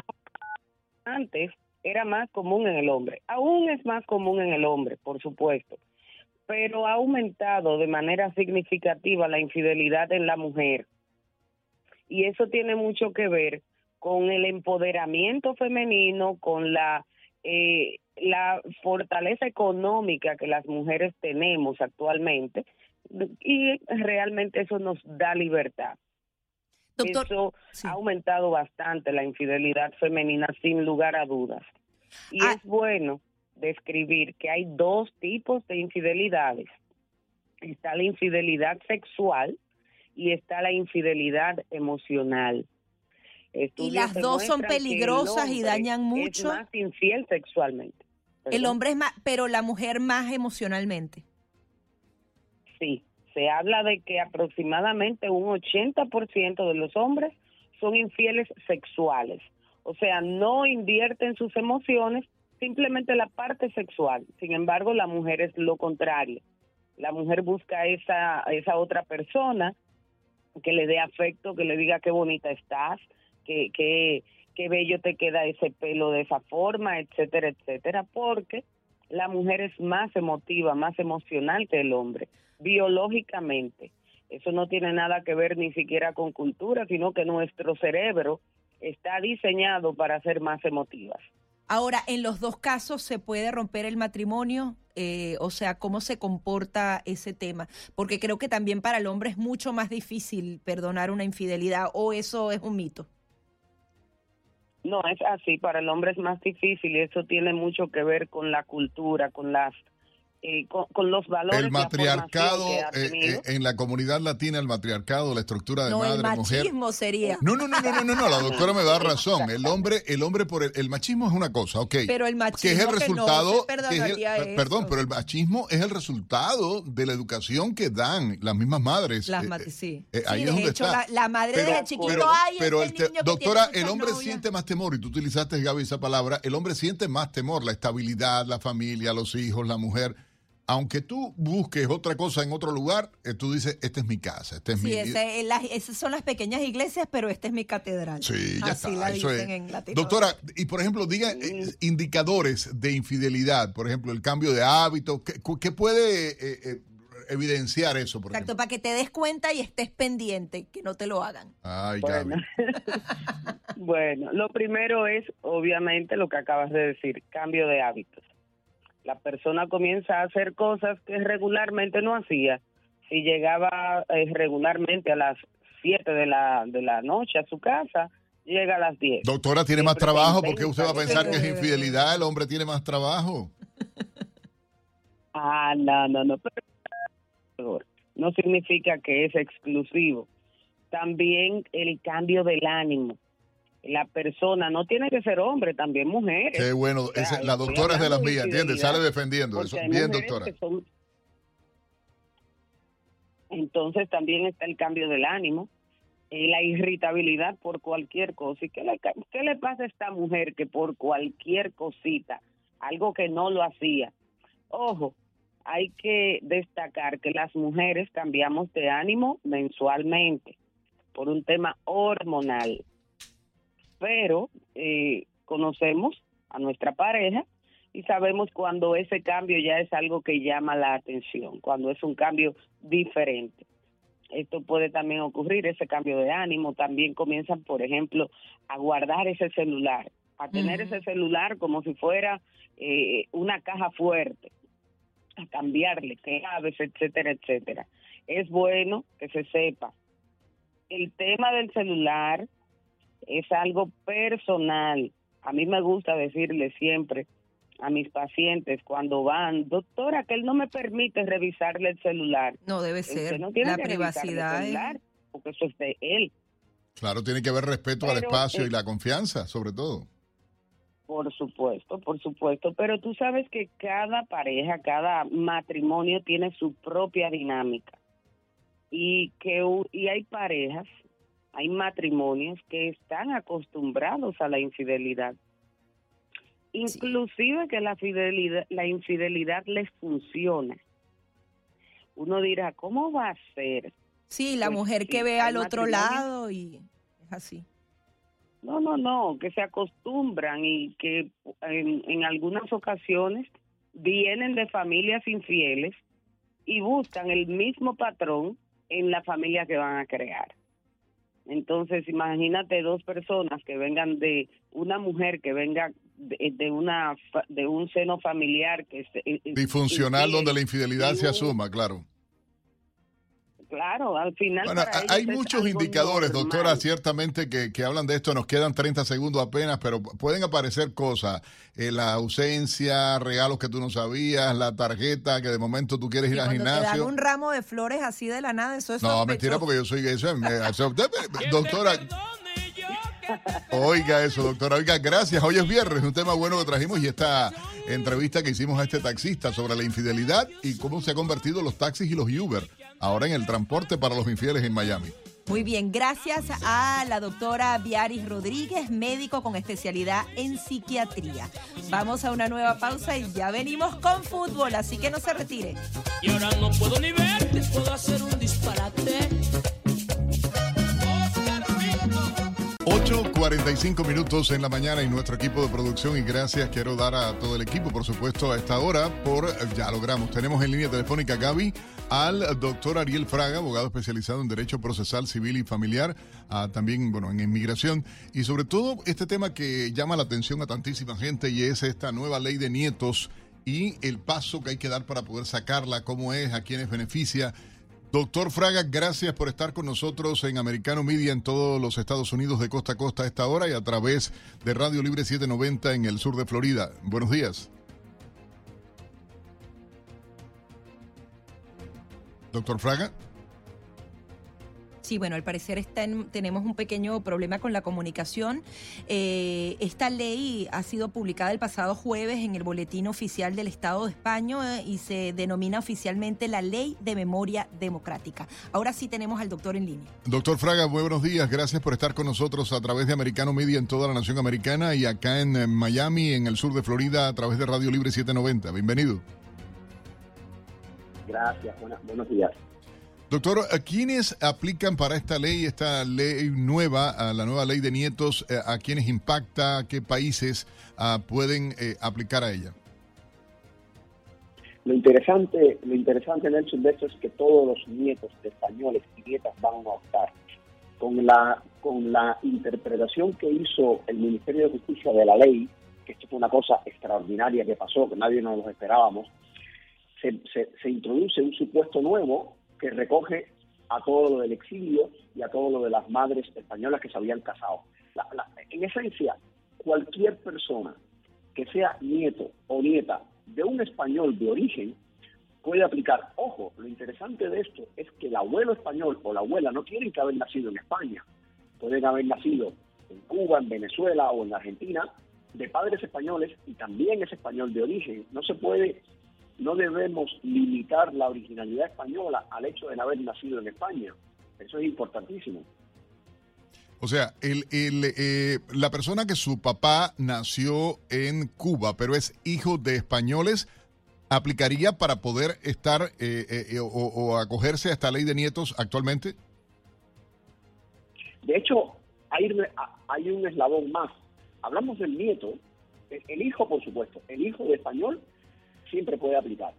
antes era más común en el hombre. Aún es más común en el hombre, por supuesto, pero ha aumentado de manera significativa la infidelidad en la mujer. Y eso tiene mucho que ver con el empoderamiento femenino, con la eh, la fortaleza económica que las mujeres tenemos actualmente y realmente eso nos da libertad. Eso ha aumentado bastante la infidelidad femenina sin lugar a dudas. Y es bueno describir que hay dos tipos de infidelidades. Está la infidelidad sexual y está la infidelidad emocional. Y las dos son peligrosas y dañan Es mucho. más infiel sexualmente. El hombre es más, pero la mujer más emocionalmente. Sí, se habla de que aproximadamente un 80% de los hombres son infieles sexuales. O sea, no invierten sus emociones, simplemente la parte sexual. Sin embargo, la mujer es lo contrario. La mujer busca esa, esa otra persona que le dé afecto, que le diga qué bonita estás, que, que, qué bello te queda ese pelo de esa forma, etcétera, etcétera, porque la mujer es más emotiva, más emocional que el hombre, biológicamente. Eso no tiene nada que ver ni siquiera con cultura, sino que nuestro cerebro está diseñado para ser más emotivas. Ahora, en los dos casos se puede romper el matrimonio, Eh, o sea, cómo se comporta ese tema, porque creo que también para el hombre es mucho más difícil perdonar una infidelidad, o eso es un mito. No, es así, para el hombre es más difícil y eso tiene mucho que ver con la cultura, con las eh, con, con los valores. El matriarcado, que ha eh, eh, en la comunidad latina, el matriarcado, la estructura de No, el madre, mujer. machismo sería. No, no, no, no, no, no, no, la *laughs* doctora me da razón. El hombre, el hombre por el, el machismo es una cosa, ok. Pero el que es el machismo que no resultado, se que es el- eso. perdón, pero el machismo es el resultado de la educación que dan las mismas madres. Las Eh, sí. eh, Sí, ahí de es donde hecho, está. la- la madre desde chiquito, pero, "Ay, pero este el te- niño que doctora, tiene el hombre novias". siente más temor, y tú utilizaste, Gaby, esa palabra, el hombre siente más temor, la estabilidad, la familia, los hijos, la mujer, aunque tú busques otra cosa en otro lugar, eh, tú dices, esta es mi casa, este es Sí, mi... ese- las- esas son las pequeñas iglesias, pero esta es mi catedral. Sí, ya Así está. la eso dicen es. en. Doctora, y por ejemplo, diga eh, indicadores de infidelidad, por ejemplo, el cambio de hábitos, ¿qué, puede eh, eh, evidenciar eso? Por Exacto, para que te des cuenta y estés pendiente, que no te lo hagan. Ay, Bueno. *laughs* Bueno, lo primero es, obviamente, lo que acabas de decir, cambio de hábitos. La persona comienza a hacer cosas que regularmente no hacía. Si llegaba eh, regularmente a las 7 de la, de la noche a su casa, llega a las 10. Doctora, ¿tiene más trabajo? ¿Por qué usted va a pensar que es infidelidad? El hombre tiene más trabajo. Ah, no, no, no. pero No significa que es exclusivo. También el cambio del ánimo. La persona no tiene que ser hombre, también mujeres. Qué bueno. O sea, ese- la doctora es de las mías, ¿entiendes? Sale defendiendo eso. Bien, doctora. son- Entonces también está el cambio del ánimo, eh, la irritabilidad por cualquier cosa. ¿Y qué le, qué le pasa a esta mujer que por cualquier cosita, algo que no lo hacía? Ojo, hay que destacar que las mujeres cambiamos de ánimo mensualmente por un tema hormonal. Pero eh, conocemos a nuestra pareja y sabemos cuando ese cambio ya es algo que llama la atención, cuando es un cambio diferente. Esto puede también ocurrir, ese cambio de ánimo. También comienzan, por ejemplo, a guardar ese celular, a tener ese celular como si fuera eh, una caja fuerte, a cambiarle claves, etcétera, etcétera. Es bueno que se sepa. El tema del celular es algo personal. A mí me gusta decirle siempre a mis pacientes cuando van, doctora, que él no me permite revisarle el celular. No debe Usted ser. no tiene La que revisarle el privacidad porque eso es de él. Claro, tiene que haber respeto al espacio eh, y la confianza, sobre todo. Por supuesto, por supuesto, pero tú sabes que cada pareja, cada matrimonio tiene su propia dinámica y que y hay parejas, hay matrimonios que están acostumbrados a la infidelidad, inclusive que la fidelidad, la infidelidad les funciona. Uno dirá, ¿cómo va a ser? Sí, la Pues mujer que ve al otro lado y es así. No, no, no, que se acostumbran y que en, en algunas ocasiones vienen de familias infieles y buscan el mismo patrón en la familia que van a crear. Entonces, imagínate dos personas que vengan de una mujer que venga de, de una de un seno familiar que es, es Disfuncional infiel, donde la infidelidad se asuma, claro. Claro, al final Bueno, hay muchos indicadores, normal. doctora, ciertamente que, que hablan de esto. Nos quedan 30 segundos apenas, pero pueden aparecer cosas. Eh, la ausencia, regalos que tú no sabías, la tarjeta que de momento tú quieres ir al cuando te dan gimnasio. un ramo de flores así de la nada, eso es No, sospechoso. mentira, porque yo soy eso. me- eso- *laughs* doctora, *laughs* oiga eso, doctora. Oiga, gracias. Hoy es viernes, un tema bueno que trajimos y esta entrevista que hicimos a este taxista sobre la infidelidad y cómo se han convertido los taxis y los Uber ahora en el transporte para los infieles en Miami. Muy bien, gracias a la doctora Viaris Rodríguez, médico con especialidad en psiquiatría. Vamos a una nueva pausa y ya venimos con fútbol, así que no se retire. Y ahora no puedo ni verte, puedo hacer un disparate. 8.45 minutos en la mañana y nuestro equipo de producción y gracias quiero dar a todo el equipo por supuesto a esta hora por ya logramos. Tenemos en línea telefónica Gaby al doctor Ariel Fraga abogado especializado en derecho procesal civil y familiar también bueno en inmigración. Y sobre todo este tema que llama la atención a tantísima gente y es esta nueva ley de nietos y el paso que hay que dar para poder sacarla cómo es a quienes beneficia Doctor Fraga, gracias por estar con nosotros en Americano Media en todos los Estados Unidos de costa a costa a esta hora y a través de Radio Libre 790 en el sur de Florida. Buenos días. Doctor Fraga. Sí, bueno, al parecer está en- tenemos un pequeño problema con la comunicación. Eh, esta ley ha sido publicada el pasado jueves en el Boletín Oficial del Estado de España eh, y se denomina oficialmente la Ley de Memoria Democrática. Ahora sí tenemos al doctor en línea. Doctor Fraga, muy buenos días. Gracias por estar con nosotros a través de Americano Media en toda la nación americana y acá en Miami, en el sur de Florida, a través de Radio Libre 790. Bienvenido. Gracias, buenos días. Doctor, ¿a quiénes aplican para esta ley, esta ley nueva, la nueva ley de nietos? eh, ¿A quiénes impacta? ¿Qué países ah, pueden eh, aplicar a ella? Lo interesante, lo interesante, Nelson, de esto es que todos los nietos españoles y nietas van a optar. Con la, con la interpretación que hizo el Ministerio de Justicia de la ley, que esto fue una cosa extraordinaria que pasó, que nadie nos lo esperábamos, se, se introduce un supuesto nuevo que recoge a todo lo del exilio y a todo lo de las madres españolas que se habían casado. La- la- en esencia, cualquier persona que sea nieto o nieta de un español de origen puede aplicar. Ojo, lo interesante de esto es que el abuelo español o la abuela no tienen que haber nacido en España. Pueden haber nacido en Cuba, en Venezuela o en Argentina, de padres españoles y también es español de origen. No se puede, no debemos limitar la originalidad española al hecho de no haber nacido en España. Eso es importantísimo. O sea, el, el, eh, la persona que su papá nació en Cuba, pero es hijo de españoles, ¿aplicaría para poder estar eh, eh, o, o acogerse a esta ley de nietos actualmente? De hecho, hay, hay un eslabón más. Hablamos del nieto, el hijo, por supuesto, el hijo de español siempre puede aplicar.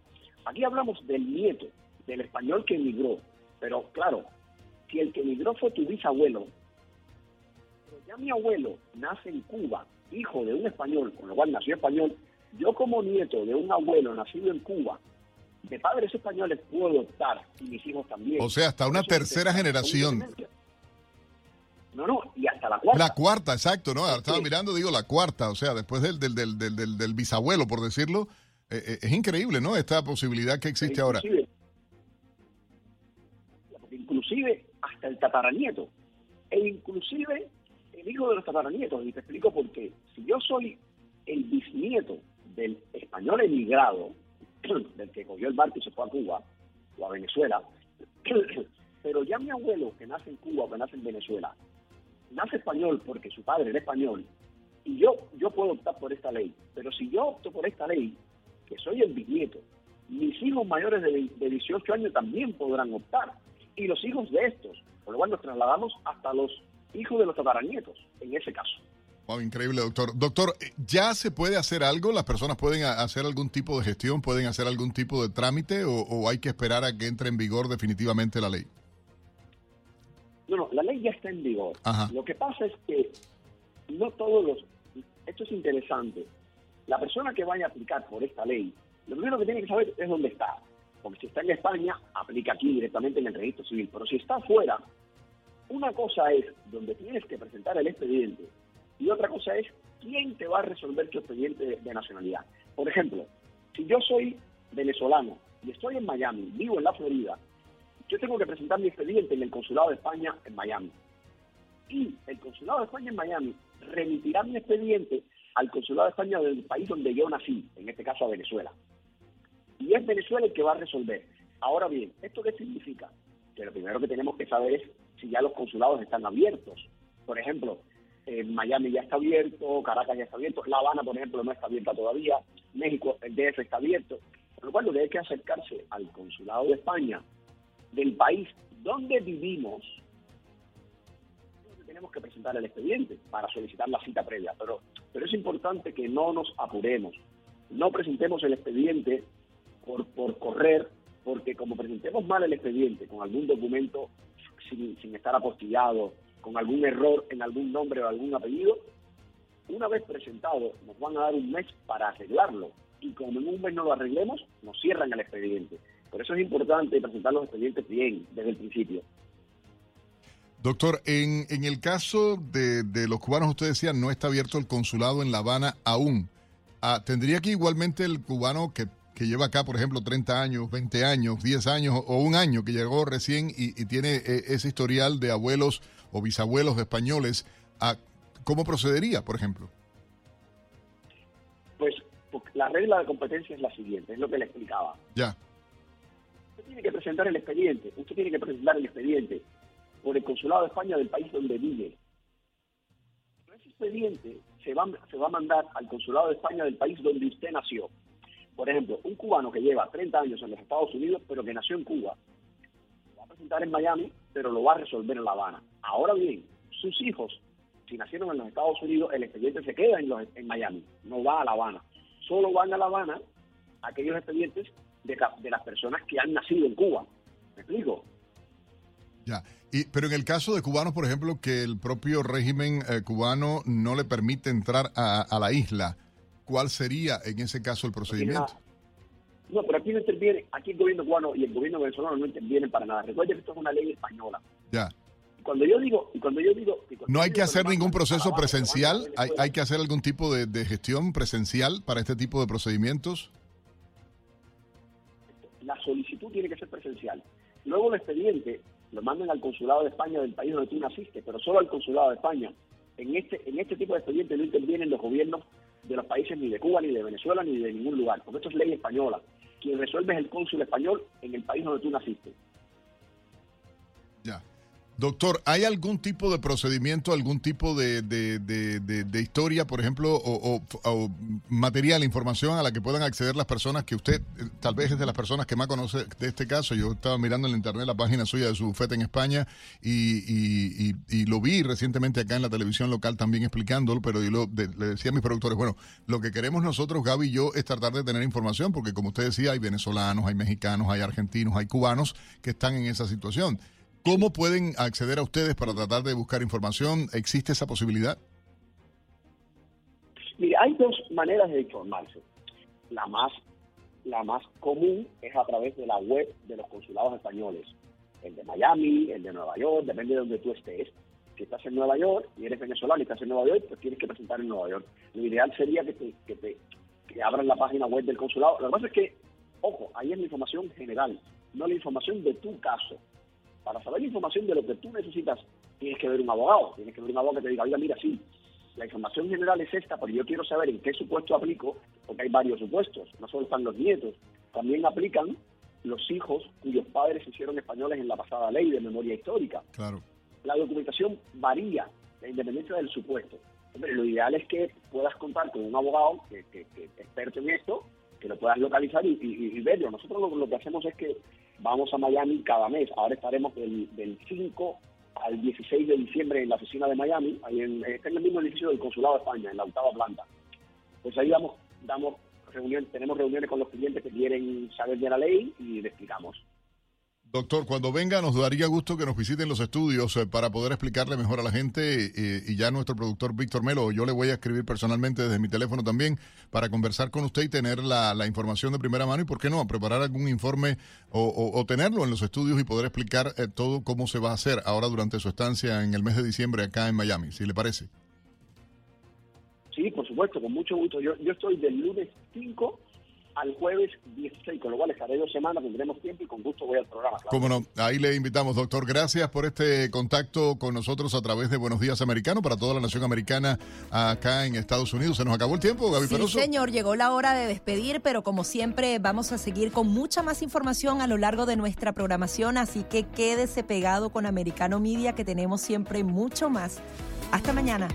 Aquí hablamos del nieto, del español que emigró. Pero claro, si el que emigró fue tu bisabuelo, pero ya mi abuelo nace en Cuba, hijo de un español, con lo cual nació español, yo como nieto de un abuelo nacido en Cuba, de padres españoles puedo optar, y mis hijos también. O sea, hasta una Eso tercera generación. No, no, y hasta la cuarta. La cuarta, exacto, ¿no? Ahora estaba mirando, digo, la cuarta, o sea, después del, del, del, del, del- del bisabuelo, por decirlo. Eh, eh, es increíble, ¿no? Esta posibilidad que existe ahora. Inclusive, hasta el tataranieto, e inclusive el hijo de los tataranietos, y te explico por qué. Si yo soy el bisnieto del español emigrado, *clears throat* del que cogió el barco y se fue a Cuba o a Venezuela, *clears throat* pero ya mi abuelo que nace en Cuba o que nace en Venezuela, nace español porque su padre era español, y yo, yo puedo optar por esta ley, pero si yo opto por esta ley, que soy el bisnieto, mis hijos mayores de, de 18 años también podrán optar, y los hijos de estos, por lo cual nos trasladamos hasta los hijos de los tataranietos, en ese caso. Wow, increíble, doctor. Doctor, eh, ¿ya se puede hacer algo? ¿Las personas pueden hacer algún tipo de gestión? ¿Pueden hacer algún tipo de trámite? ¿O, o hay que esperar a que entre en vigor definitivamente la ley? No, no, la ley ya está en vigor. Ajá. Lo que pasa es que no todos los... Esto es interesante. La persona que vaya a aplicar por esta ley, lo primero que tiene que saber es dónde está. Porque si está en España, aplica aquí directamente en el registro civil. Pero si está afuera, una cosa es donde tienes que presentar el expediente y otra cosa es quién te va a resolver tu expediente de nacionalidad. Por ejemplo, si yo soy venezolano y estoy en Miami, vivo en la Florida, yo tengo que presentar mi expediente en el Consulado de España en Miami. Y el Consulado de España en Miami remitirá mi expediente al Consulado de España del país donde yo nací, en este caso a Venezuela. Y es Venezuela el que va a resolver. Ahora bien, ¿esto qué significa? Que lo primero que tenemos que saber es si ya los consulados están abiertos. Por ejemplo, en Miami ya está abierto, Caracas ya está abierto, La Habana, por ejemplo, no está abierta todavía, México, el DF está abierto. Por lo cual, lo que hay que acercarse al Consulado de España del país donde vivimos, tenemos que presentar el expediente para solicitar la cita previa. Pero, pero es importante que no nos apuremos, no presentemos el expediente por, por correr, porque como presentemos mal el expediente con algún documento sin, sin estar apostillado, con algún error en algún nombre o algún apellido, una vez presentado nos van a dar un mes para arreglarlo y como en un mes no lo arreglemos, nos cierran el expediente. Por eso es importante presentar los expedientes bien desde el principio. Doctor, en, en el caso de, de los cubanos, usted decía, no está abierto el consulado en La Habana aún. Ah, ¿Tendría que igualmente el cubano que, que lleva acá, por ejemplo, 30 años, 20 años, 10 años o un año, que llegó recién y, y tiene eh, ese historial de abuelos o bisabuelos españoles, ah, ¿cómo procedería, por ejemplo? Pues la regla de competencia es la siguiente, es lo que le explicaba. Ya. Usted tiene que presentar el expediente, usted tiene que presentar el expediente por el Consulado de España del país donde vive. Ese expediente se va, se va a mandar al Consulado de España del país donde usted nació. Por ejemplo, un cubano que lleva 30 años en los Estados Unidos, pero que nació en Cuba, va a presentar en Miami, pero lo va a resolver en La Habana. Ahora bien, sus hijos, si nacieron en los Estados Unidos, el expediente se queda en, los- en Miami, no va a La Habana. Solo van a La Habana aquellos expedientes de, de las personas que han nacido en Cuba. ¿Me explico? Ya. Y, pero en el caso de cubanos, por ejemplo, que el propio régimen eh, cubano no le permite entrar a, a la isla, ¿cuál sería en ese caso el procedimiento? No, pero aquí no interviene, aquí el gobierno cubano y el gobierno venezolano no intervienen para nada. Recuerden que esto es una ley española. Ya. Y cuando yo digo, y cuando yo digo, No hay que hacer ningún proceso presencial, hay, hay que hacer algún tipo de, de gestión presencial para este tipo de procedimientos. la solicitud tiene que ser presencial. Luego el expediente lo mandan al consulado de España del país donde tú naciste, pero solo al consulado de España. En este, en este tipo de expedientes no intervienen los gobiernos de los países ni de Cuba, ni de Venezuela, ni de ningún lugar, porque esto es ley española. Quien resuelve es el cónsul español en el país donde tú naciste. Doctor, ¿hay algún tipo de procedimiento, algún tipo de, de- de- historia, por ejemplo, o, material, información a la que puedan acceder las personas que usted, eh, tal vez es de las personas que más conoce de este caso? Yo estaba mirando en la internet la página suya de su bufete en España y, y- y- y lo vi recientemente acá en la televisión local también explicándolo, pero yo lo- le decía a mis productores, bueno, lo que queremos nosotros, Gaby y yo, es tratar de tener información, porque como usted decía, hay venezolanos, hay mexicanos, hay argentinos, hay cubanos que están en esa situación. ¿Cómo pueden acceder a ustedes para tratar de buscar información? ¿Existe esa posibilidad? Mire, hay dos maneras de informarse. La más, la más común es a través de la web de los consulados españoles. El de Miami, el de Nueva York, depende de donde tú estés. Si estás en Nueva York y eres venezolano y estás en Nueva York, pues tienes que presentar en Nueva York. Lo ideal sería que te, que te que abran la página web del consulado. Lo que pasa es que, ojo, ahí es la información general, no la información de tu caso. Para saber información de lo que tú necesitas, tienes que ver un abogado. Tienes que ver un abogado que te diga, oiga, mira, sí, la información general es esta, pero yo quiero saber en qué supuesto aplico, porque hay varios supuestos. No solo están los nietos, también aplican los hijos cuyos padres se hicieron españoles en la pasada ley de memoria histórica. Claro. La documentación varía, la independencia del supuesto. Hombre, lo ideal es que puedas contar con un abogado que, que- que experto en esto, que lo puedas localizar y, y- y verlo. Nosotros lo, lo que hacemos es que vamos a Miami cada mes. Ahora estaremos del, del 5 al 16 de diciembre en la oficina de Miami, ahí en, en el mismo edificio del Consulado de España, en la octava planta. Pues ahí damos, damos reunión, tenemos reuniones con los clientes que quieren saber de la ley y le explicamos. Doctor, cuando venga nos daría gusto que nos visiten los estudios eh, para poder explicarle mejor a la gente eh, y ya nuestro productor Víctor Melo, yo le voy a escribir personalmente desde mi teléfono también para conversar con usted y tener la, información de primera mano y, ¿por qué no?, preparar algún informe o, o- o tenerlo en los estudios y poder explicar eh, todo cómo se va a hacer ahora durante su estancia en el mes de diciembre acá en Miami, si le parece. Sí, por supuesto, con mucho gusto. Yo, yo estoy del lunes 5 al jueves 16, con lo cual estaré dos semanas, tendremos tiempo y con gusto voy al programa. claro. Cómo no, ahí le invitamos, doctor. Gracias por este contacto con nosotros a través de Buenos Días Americano para toda la nación americana acá en Estados Unidos. Se nos acabó el tiempo, Gaby Sí, Peroso. señor, llegó la hora de despedir, pero como siempre vamos a seguir con mucha más información a lo largo de nuestra programación, así que quédese pegado con Americano Media que tenemos siempre mucho más. Hasta mañana.